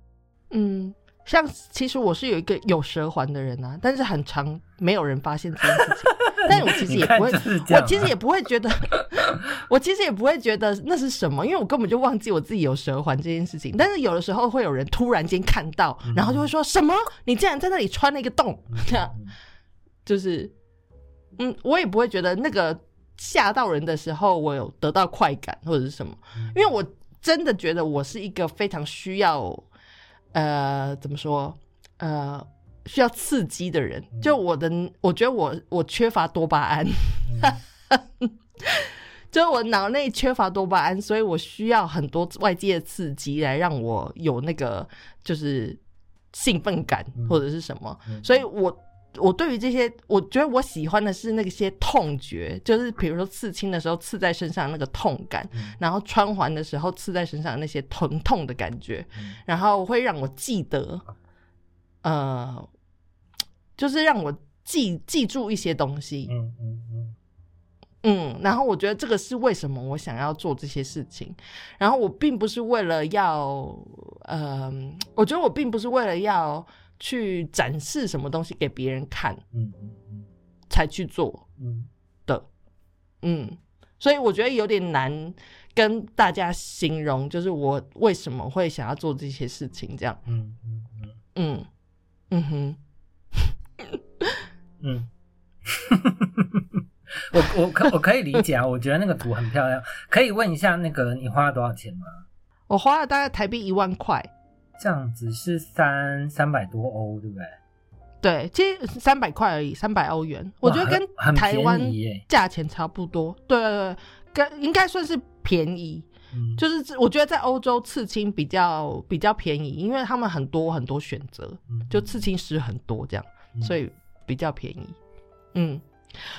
嗯，像其实我是有一个有舌环的人啊，但是很长没有人发现这件事情，*laughs* 但是我其实也不会，我其实也不会觉得，*laughs* 我其实也不会觉得那是什么，因为我根本就忘记我自己有舌环这件事情。但是有的时候会有人突然间看到，然后就会说什么，你竟然在那里穿了一个洞，这样 *laughs* 就是。嗯，我也不会觉得那个吓到人的时候，我有得到快感或者是什么，因为我真的觉得我是一个非常需要，呃，怎么说，呃，需要刺激的人。就我的，我觉得我我缺乏多巴胺，*laughs* 就我脑内缺乏多巴胺，所以我需要很多外界的刺激来让我有那个就是兴奋感或者是什么，所以我。我对于这些，我觉得我喜欢的是那些痛觉，就是比如说刺青的时候刺在身上那个痛感，然后穿环的时候刺在身上那些疼痛的感觉，然后会让我记得，呃，就是让我记记住一些东西。嗯嗯嗯。嗯，然后我觉得这个是为什么我想要做这些事情，然后我并不是为了要，呃，我觉得我并不是为了要。去展示什么东西给别人看，嗯嗯嗯，才去做，嗯。的，嗯，所以我觉得有点难跟大家形容，就是我为什么会想要做这些事情，这样，嗯嗯嗯。嗯嗯哼，*laughs* 嗯，*laughs* 我我可我可以理解啊，我觉得那个图很漂亮，可以问一下那个你花了多少钱吗？我花了大概台币一万块。这样子是三三百多欧，对不对？对，其实三百块而已，三百欧元，我觉得跟台湾价钱差不多。对对对，跟应该算是便宜。嗯，就是我觉得在欧洲刺青比较比较便宜，因为他们很多很多选择，就刺青师很多这样，所以比较便宜。嗯，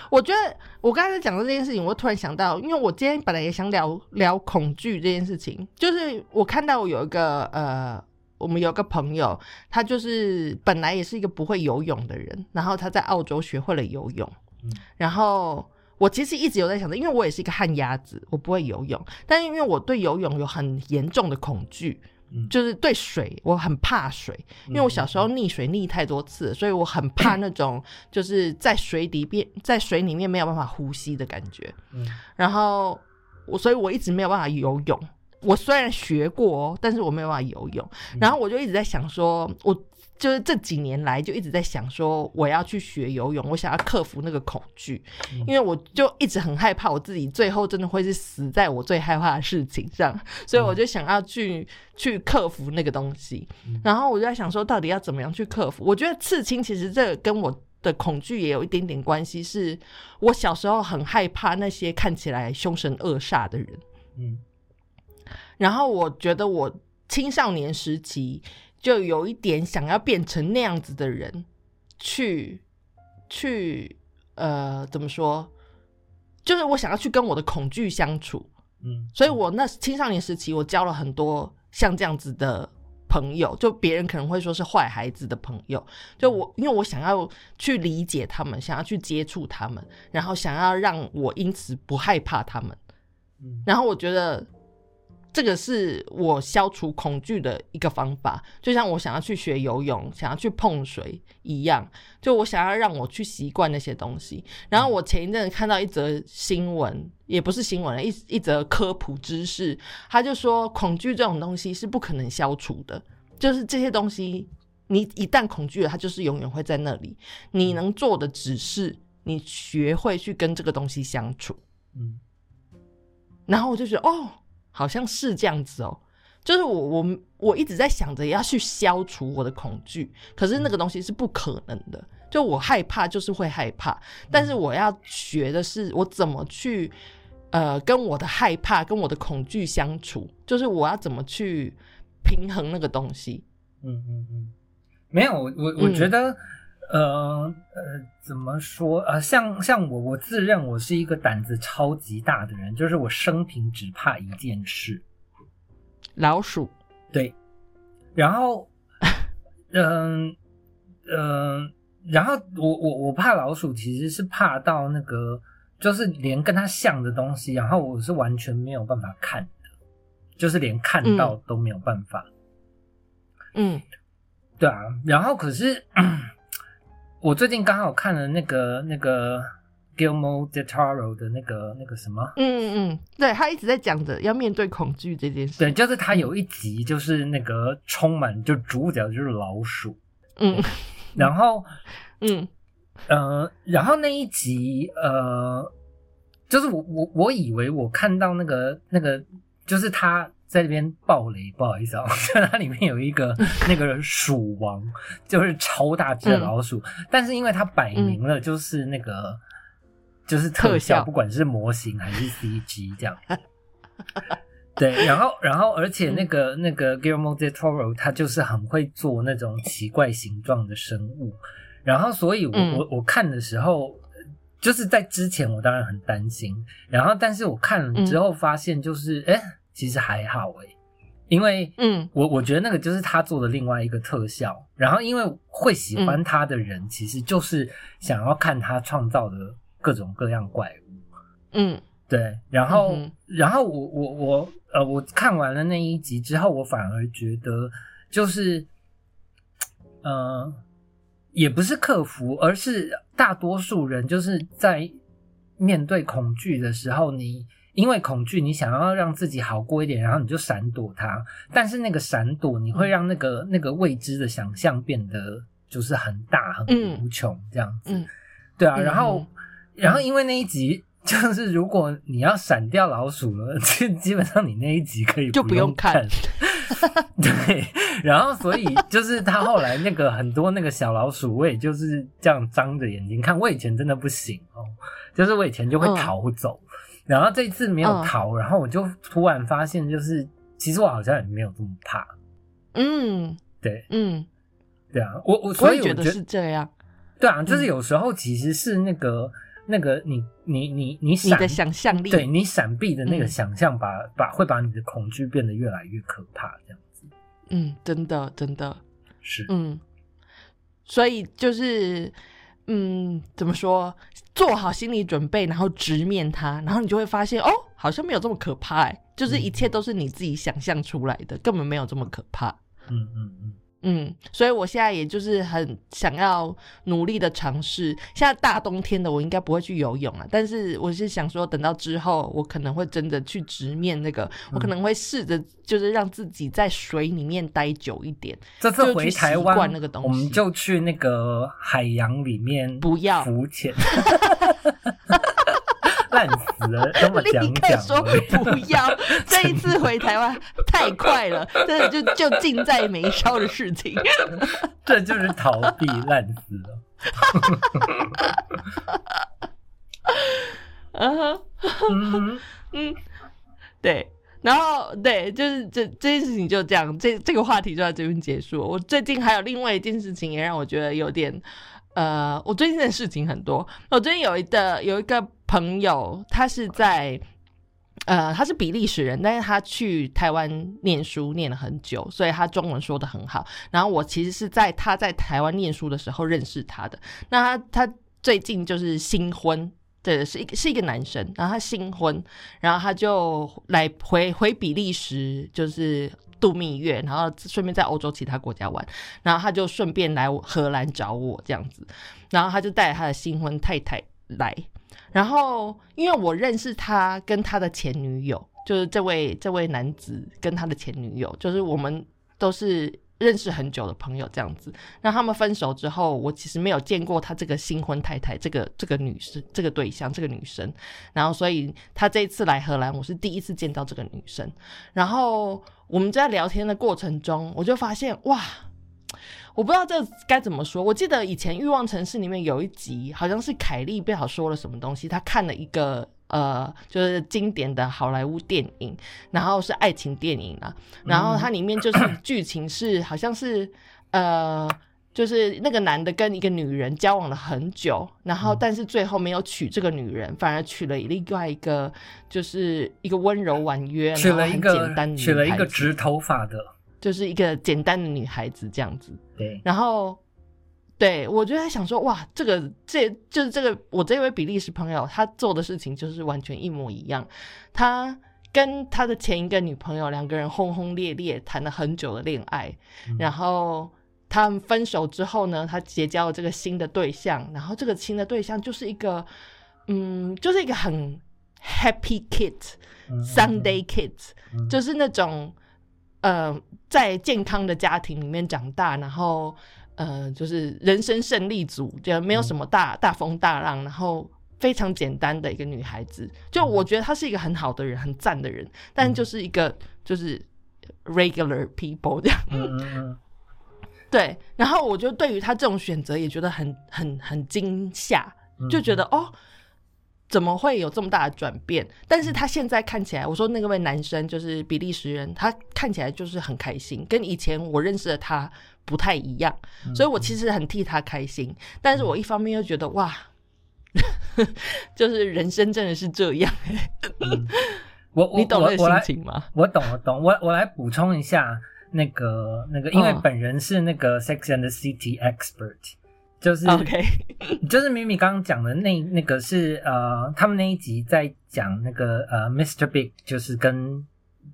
我觉得我刚才讲的这件事情，我突然想到，因为我今天本来也想聊聊恐惧这件事情，就是我看到有一个呃。我们有个朋友，他就是本来也是一个不会游泳的人，然后他在澳洲学会了游泳。嗯然后我其实一直有在想着，因为我也是一个旱鸭子，我不会游泳，但是因为我对游泳有很严重的恐惧，就是对水我很怕水，因为我小时候溺水溺太多次，所以我很怕那种就是在水底边在水里面没有办法呼吸的感觉。然后我所以我一直没有办法游泳。我虽然学过哦，但是我没有办法游泳。然后我就一直在想说，我。就是这几年来就一直在想说我要去学游泳，我想要克服那个恐惧，因为我就一直很害怕我自己最后真的会是死在我最害怕的事情上，所以我就想要去去克服那个东西。然后我就在想说，到底要怎么样去克服？我觉得刺青其实这跟我的恐惧也有一点点关系，是我小时候很害怕那些看起来凶神恶煞的人。嗯，然后我觉得我青少年时期。就有一点想要变成那样子的人，去去呃，怎么说？就是我想要去跟我的恐惧相处，嗯，所以我那青少年时期，我交了很多像这样子的朋友，就别人可能会说是坏孩子的朋友，就我因为我想要去理解他们，想要去接触他们，然后想要让我因此不害怕他们，嗯，然后我觉得。这个是我消除恐惧的一个方法，就像我想要去学游泳、想要去碰水一样，就我想要让我去习惯那些东西。然后我前一阵看到一则新闻，也不是新闻，一一则科普知识，他就说恐惧这种东西是不可能消除的，就是这些东西你一旦恐惧了，它就是永远会在那里。你能做的只是你学会去跟这个东西相处。嗯，然后我就觉得哦。好像是这样子哦，就是我我我一直在想着要去消除我的恐惧，可是那个东西是不可能的。就我害怕，就是会害怕，但是我要学的是我怎么去呃跟我的害怕跟我的恐惧相处，就是我要怎么去平衡那个东西。嗯嗯嗯，没有我我我觉得。呃呃，怎么说呃，像像我，我自认我是一个胆子超级大的人，就是我生平只怕一件事，老鼠。对，然后，*laughs* 嗯嗯，然后我我我怕老鼠，其实是怕到那个，就是连跟它像的东西，然后我是完全没有办法看的，就是连看到都没有办法。嗯，对啊，然后可是。我最近刚好看了那个那个 Gilmore de Toro 的那个那个什么，嗯嗯嗯，对他一直在讲着要面对恐惧这件事。对，就是他有一集就是那个充满就主角就是老鼠，嗯，*laughs* 然后 *laughs* 嗯呃，然后那一集呃，就是我我我以为我看到那个那个就是他。在这边爆雷，不好意思啊，*laughs* 它里面有一个 *laughs* 那个鼠王，就是超大只的老鼠，但是因为它摆明了就是那个就是特效，不管是模型还是 CG 这样，*laughs* 对，然后然后而且那个那个 Guillermo del Toro 他就是很会做那种奇怪形状的生物，然后所以我我我看的时候，就是在之前我当然很担心，然后但是我看了之后发现就是哎。其实还好诶，因为嗯，我我觉得那个就是他做的另外一个特效，然后因为会喜欢他的人，其实就是想要看他创造的各种各样怪物，嗯，对，然后然后我我我呃，我看完了那一集之后，我反而觉得就是，呃，也不是克服，而是大多数人就是在面对恐惧的时候，你。因为恐惧，你想要让自己好过一点，然后你就闪躲它。但是那个闪躲，你会让那个那个未知的想象变得就是很大、很无穷这样子。对啊，然后然后因为那一集 *laughs* 就是如果你要闪掉老鼠了，基基本上你那一集可以就不用看。*laughs* 对，然后所以就是他后来那个很多那个小老鼠，我也就是这样张着眼睛看。我以前真的不行哦，就是我以前就会逃走。然后这一次没有逃，然后我就突然发现，就是其实我好像也没有这么怕。嗯，对，嗯，对啊，我我所以我觉得是这样。对啊，就是有时候其实是那个那个你你你你你的想象力，对你闪避的那个想象，把把会把你的恐惧变得越来越可怕，这样子。嗯，真的真的是嗯，所以就是。嗯，怎么说？做好心理准备，然后直面它，然后你就会发现，哦，好像没有这么可怕，哎，就是一切都是你自己想象出来的，根本没有这么可怕。嗯嗯嗯嗯，所以我现在也就是很想要努力的尝试。现在大冬天的，我应该不会去游泳啊，但是我是想说，等到之后，我可能会真的去直面那个，我可能会试着就是让自己在水里面待久一点。这次回台湾那个东西，我们就去那个海洋里面不要浮潜。*laughs* 我 *laughs* 讲讲。说不要，这一次回台湾太快了，真的就就近在眉梢的事情。*laughs* 这就是逃避，烂死了。*laughs* 嗯哼，嗯，对，然后对，就是这这件事情就这样，这这个话题就到这边结束。我最近还有另外一件事情，也让我觉得有点。呃，我最近的事情很多。我最近有一个有一个朋友，他是在呃，他是比利时人，但是他去台湾念书念了很久，所以他中文说的很好。然后我其实是在他在台湾念书的时候认识他的。那他他最近就是新婚，对，是一个是一个男生，然后他新婚，然后他就来回回比利时，就是。度蜜月，然后顺便在欧洲其他国家玩，然后他就顺便来荷兰找我这样子，然后他就带他的新婚太太来，然后因为我认识他跟他的前女友，就是这位这位男子跟他的前女友，就是我们都是。认识很久的朋友这样子，那他们分手之后，我其实没有见过他这个新婚太太，这个这个女生，这个对象，这个女生。然后，所以他这一次来荷兰，我是第一次见到这个女生。然后我们在聊天的过程中，我就发现，哇，我不知道这该怎么说。我记得以前《欲望城市》里面有一集，好像是凯莉不好说了什么东西，她看了一个。呃，就是经典的好莱坞电影，然后是爱情电影啊，然后它里面就是剧情是好像是呃，就是那个男的跟一个女人交往了很久，然后但是最后没有娶这个女人，反而娶了另外一个，就是一个温柔婉约、娶了一个简单娶了一个直头发的，就是一个简单的女孩子这样子。对，然后。对，我就在想说，哇，这个这就是这个我这位比利时朋友，他做的事情就是完全一模一样。他跟他的前一个女朋友两个人轰轰烈烈谈了很久的恋爱，然后他们分手之后呢，他结交了这个新的对象，然后这个新的对象就是一个，嗯，就是一个很 happy kid，Sunday kid，就是那种呃，在健康的家庭里面长大，然后。呃，就是人生胜利组，就没有什么大大风大浪，然后非常简单的一个女孩子。就我觉得她是一个很好的人，很赞的人，但就是一个就是 regular people 这样。嗯对，然后我就对于她这种选择也觉得很很很惊吓，就觉得哦。怎么会有这么大的转变？但是他现在看起来，我说那个位男生就是比利时人，他看起来就是很开心，跟以前我认识的他不太一样，所以我其实很替他开心。但是我一方面又觉得哇，*laughs* 就是人生真的是这样。*laughs* 我你懂那心情吗？我懂，我懂。我我来补充一下那个那个，因为本人是那个 Sex and the City expert。就是，*laughs* 就是咪咪刚刚讲的那那个是呃，他们那一集在讲那个呃，Mr. Big 就是跟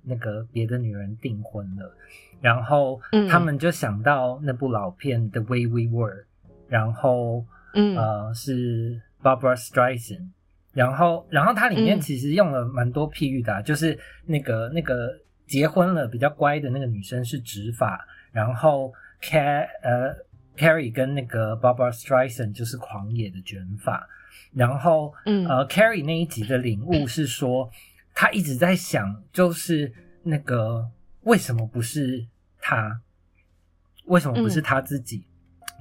那个别的女人订婚了，然后他们就想到那部老片 The Way We Were，然后呃是 Barbara Streisand，然后然后它里面其实用了蛮多譬喻的，就是那个那个结婚了比较乖的那个女生是执法，然后 Care 呃。Carrie 跟那个 Barbara Streisand 就是狂野的卷发，然后，嗯，呃，Carrie 那一集的领悟是说，他一直在想，就是那个为什么不是他，为什么不是他自己，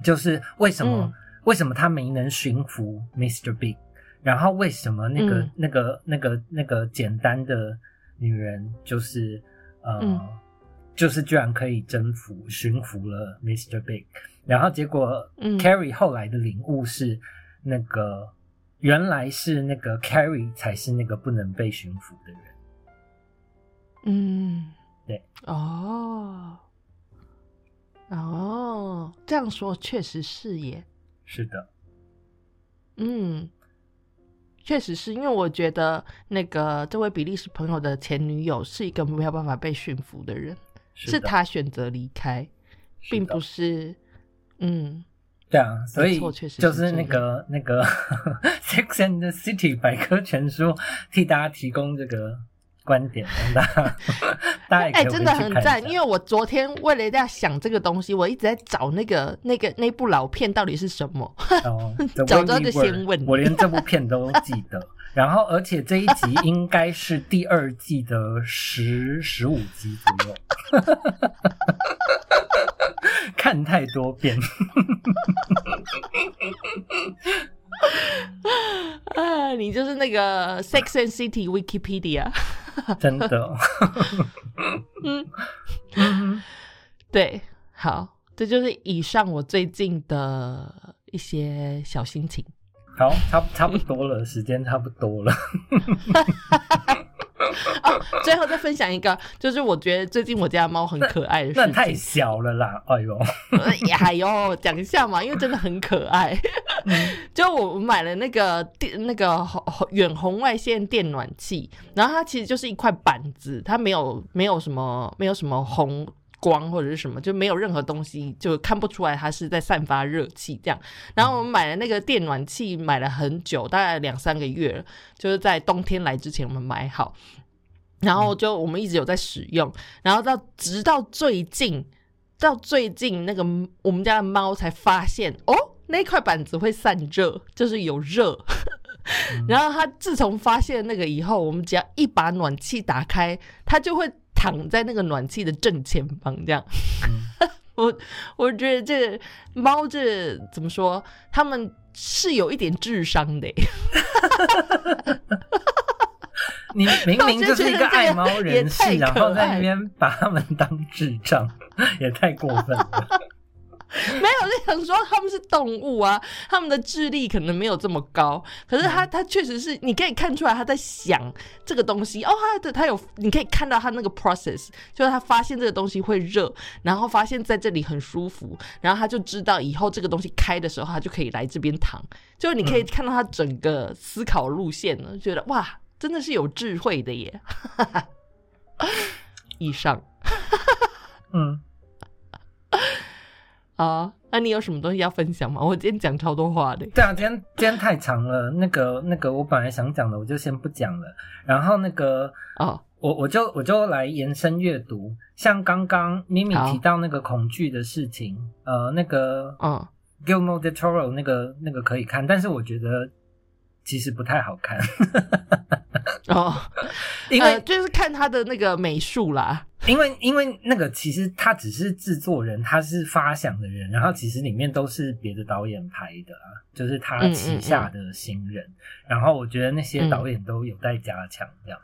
就是为什么为什么他没能驯服 Mr. Big，然后为什么那个那个那个那个简单的女人，就是呃，就是居然可以征服驯服了 Mr. Big。然后结果，Carrie 后来的领悟是，那个原来是那个 Carrie 才是那个不能被驯服的人。嗯，对，哦，哦，这样说确实是耶。是的，嗯，确实是因为我觉得那个这位比利时朋友的前女友是一个没有办法被驯服的人，是他选择离开。并不是，嗯，对啊，所以就是那个那 *laughs* 个《Sex and the City》百科全书替大家提供这个。观点，大家 *laughs* 大家哎，真的很赞。因为我昨天为了在想这个东西，我一直在找那个那个那部老片到底是什么。*laughs* 哦，找到就先问。我连这部片都记得。然后，而且这一集应该是第二季的十十五集左右。*laughs* 看太多遍。啊，你就是那个 Sex and City Wikipedia，真的。嗯，对，好，这就是以上我最近的一些小心情。好，差差不多了，时间差不多了。*laughs* 哦，最后再分享一个，就是我觉得最近我家猫很可爱的事情。那太小了啦，哎呦，哎呦，讲一下嘛，因为真的很可爱。就我买了那个电那个远红外线电暖器，然后它其实就是一块板子，它没有没有什么没有什么红光或者是什么，就没有任何东西，就看不出来它是在散发热气这样。然后我们买了那个电暖器，买了很久，大概两三个月了，就是在冬天来之前我们买好。然后就我们一直有在使用，然后到直到最近，到最近那个我们家的猫才发现哦，那块板子会散热，就是有热。*laughs* 然后它自从发现那个以后，我们只要一把暖气打开，它就会躺在那个暖气的正前方。这样，*laughs* 我我觉得这猫这怎么说，他们是有一点智商的。*laughs* 你明明就是一个爱猫人士，然后在那边把他们当智障，也太过分了。*laughs* 没有，就想说他们是动物啊，他们的智力可能没有这么高。可是他，他确实是，你可以看出来他在想这个东西。哦，他的他有，你可以看到他那个 process，就是他发现这个东西会热，然后发现在这里很舒服，然后他就知道以后这个东西开的时候，他就可以来这边躺。就是你可以看到他整个思考路线呢，觉得哇。真的是有智慧的耶！*laughs* 以上，嗯，啊，那你有什么东西要分享吗？*laughs* 我今天讲超多话的。对啊，今天今天太长了。那个那个，我本来想讲的，我就先不讲了。然后那个哦，我我就我就来延伸阅读。像刚刚咪咪提到那个恐惧的事情，呃，那个嗯，Gilmore de Toro 那个那个可以看，但是我觉得。其实不太好看哦，*laughs* 因为就是看他的那个美术啦。因为因为那个其实他只是制作人，他是发想的人，然后其实里面都是别的导演拍的啊，就是他旗下的新人。然后我觉得那些导演都有待加强，这样。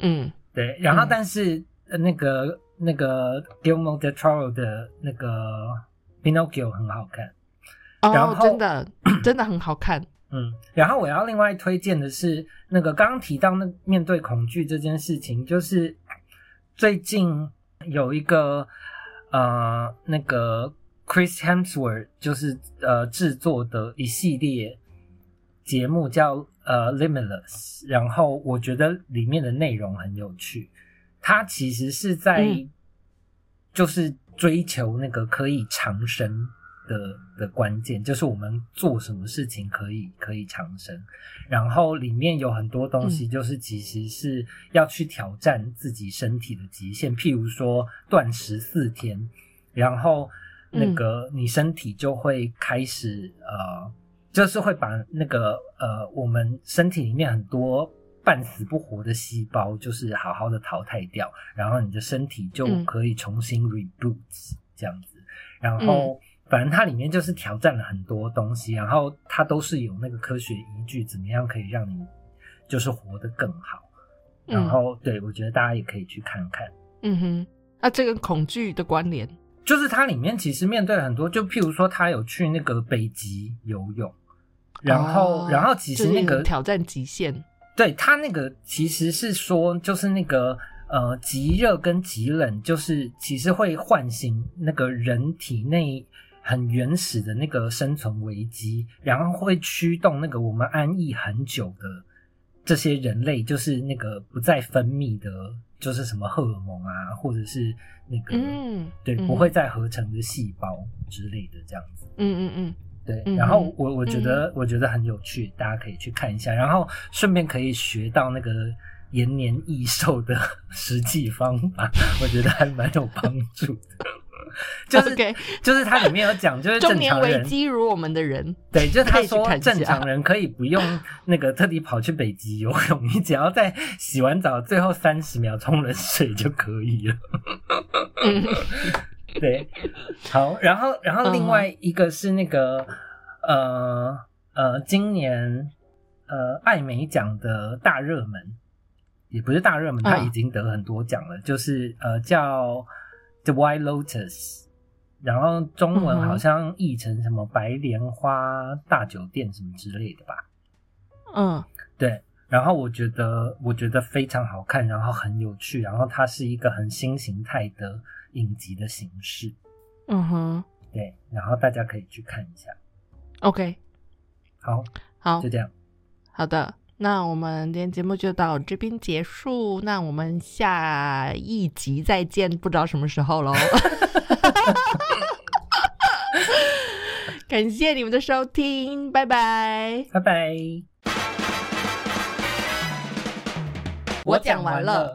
嗯，对。然后但是那个那个 Guillermo del Toro 的那个 Pinocchio 很好看，哦，真的 *clears throat* 真的很好看。嗯，然后我要另外推荐的是那个刚刚提到那面对恐惧这件事情，就是最近有一个呃那个 Chris Hemsworth 就是呃制作的一系列节目叫呃 Limitless，然后我觉得里面的内容很有趣，它其实是在就是追求那个可以长生。的的关键就是我们做什么事情可以可以长生，然后里面有很多东西，就是其实是要去挑战自己身体的极限，譬如说断食四天，然后那个你身体就会开始呃，就是会把那个呃我们身体里面很多半死不活的细胞，就是好好的淘汰掉，然后你的身体就可以重新 reboot 这样子，然后。反正它里面就是挑战了很多东西，然后它都是有那个科学依据，怎么样可以让你就是活得更好。然后，对我觉得大家也可以去看看。嗯哼，那这个恐惧的关联，就是它里面其实面对很多，就譬如说他有去那个北极游泳，然后，然后其实那个挑战极限，对他那个其实是说，就是那个。呃，极热跟极冷，就是其实会唤醒那个人体内很原始的那个生存危机，然后会驱动那个我们安逸很久的这些人类就是那个不再分泌的，就是什么荷尔蒙啊，或者是那个嗯，对不会再合成的细胞之类的这样子。嗯嗯嗯，对。然后我我觉得我觉得很有趣，大家可以去看一下，然后顺便可以学到那个延年益寿的 *laughs* 实际方法，我觉得还蛮有帮助的。*laughs* 就是就是它里面有讲，就是中年危机如我们的人，对，就是他说正常人可以不用那个特地跑去北极游泳，*laughs* 你只要在洗完澡最后三十秒冲冷水就可以了。*laughs* 对，好，然后然后另外一个是那个呃呃，今年呃艾美奖的大热门，也不是大热门，他已经得很多奖了，就是呃叫。The White Lotus，然后中文好像译成什么白莲花大酒店什么之类的吧？嗯，对。然后我觉得，我觉得非常好看，然后很有趣，然后它是一个很新形态的影集的形式。嗯哼，对。然后大家可以去看一下。OK，好，好，就这样。好的。那我们今天节目就到这边结束，那我们下一集再见，不知道什么时候喽。感谢你们的收听，拜拜，拜拜。我讲完了。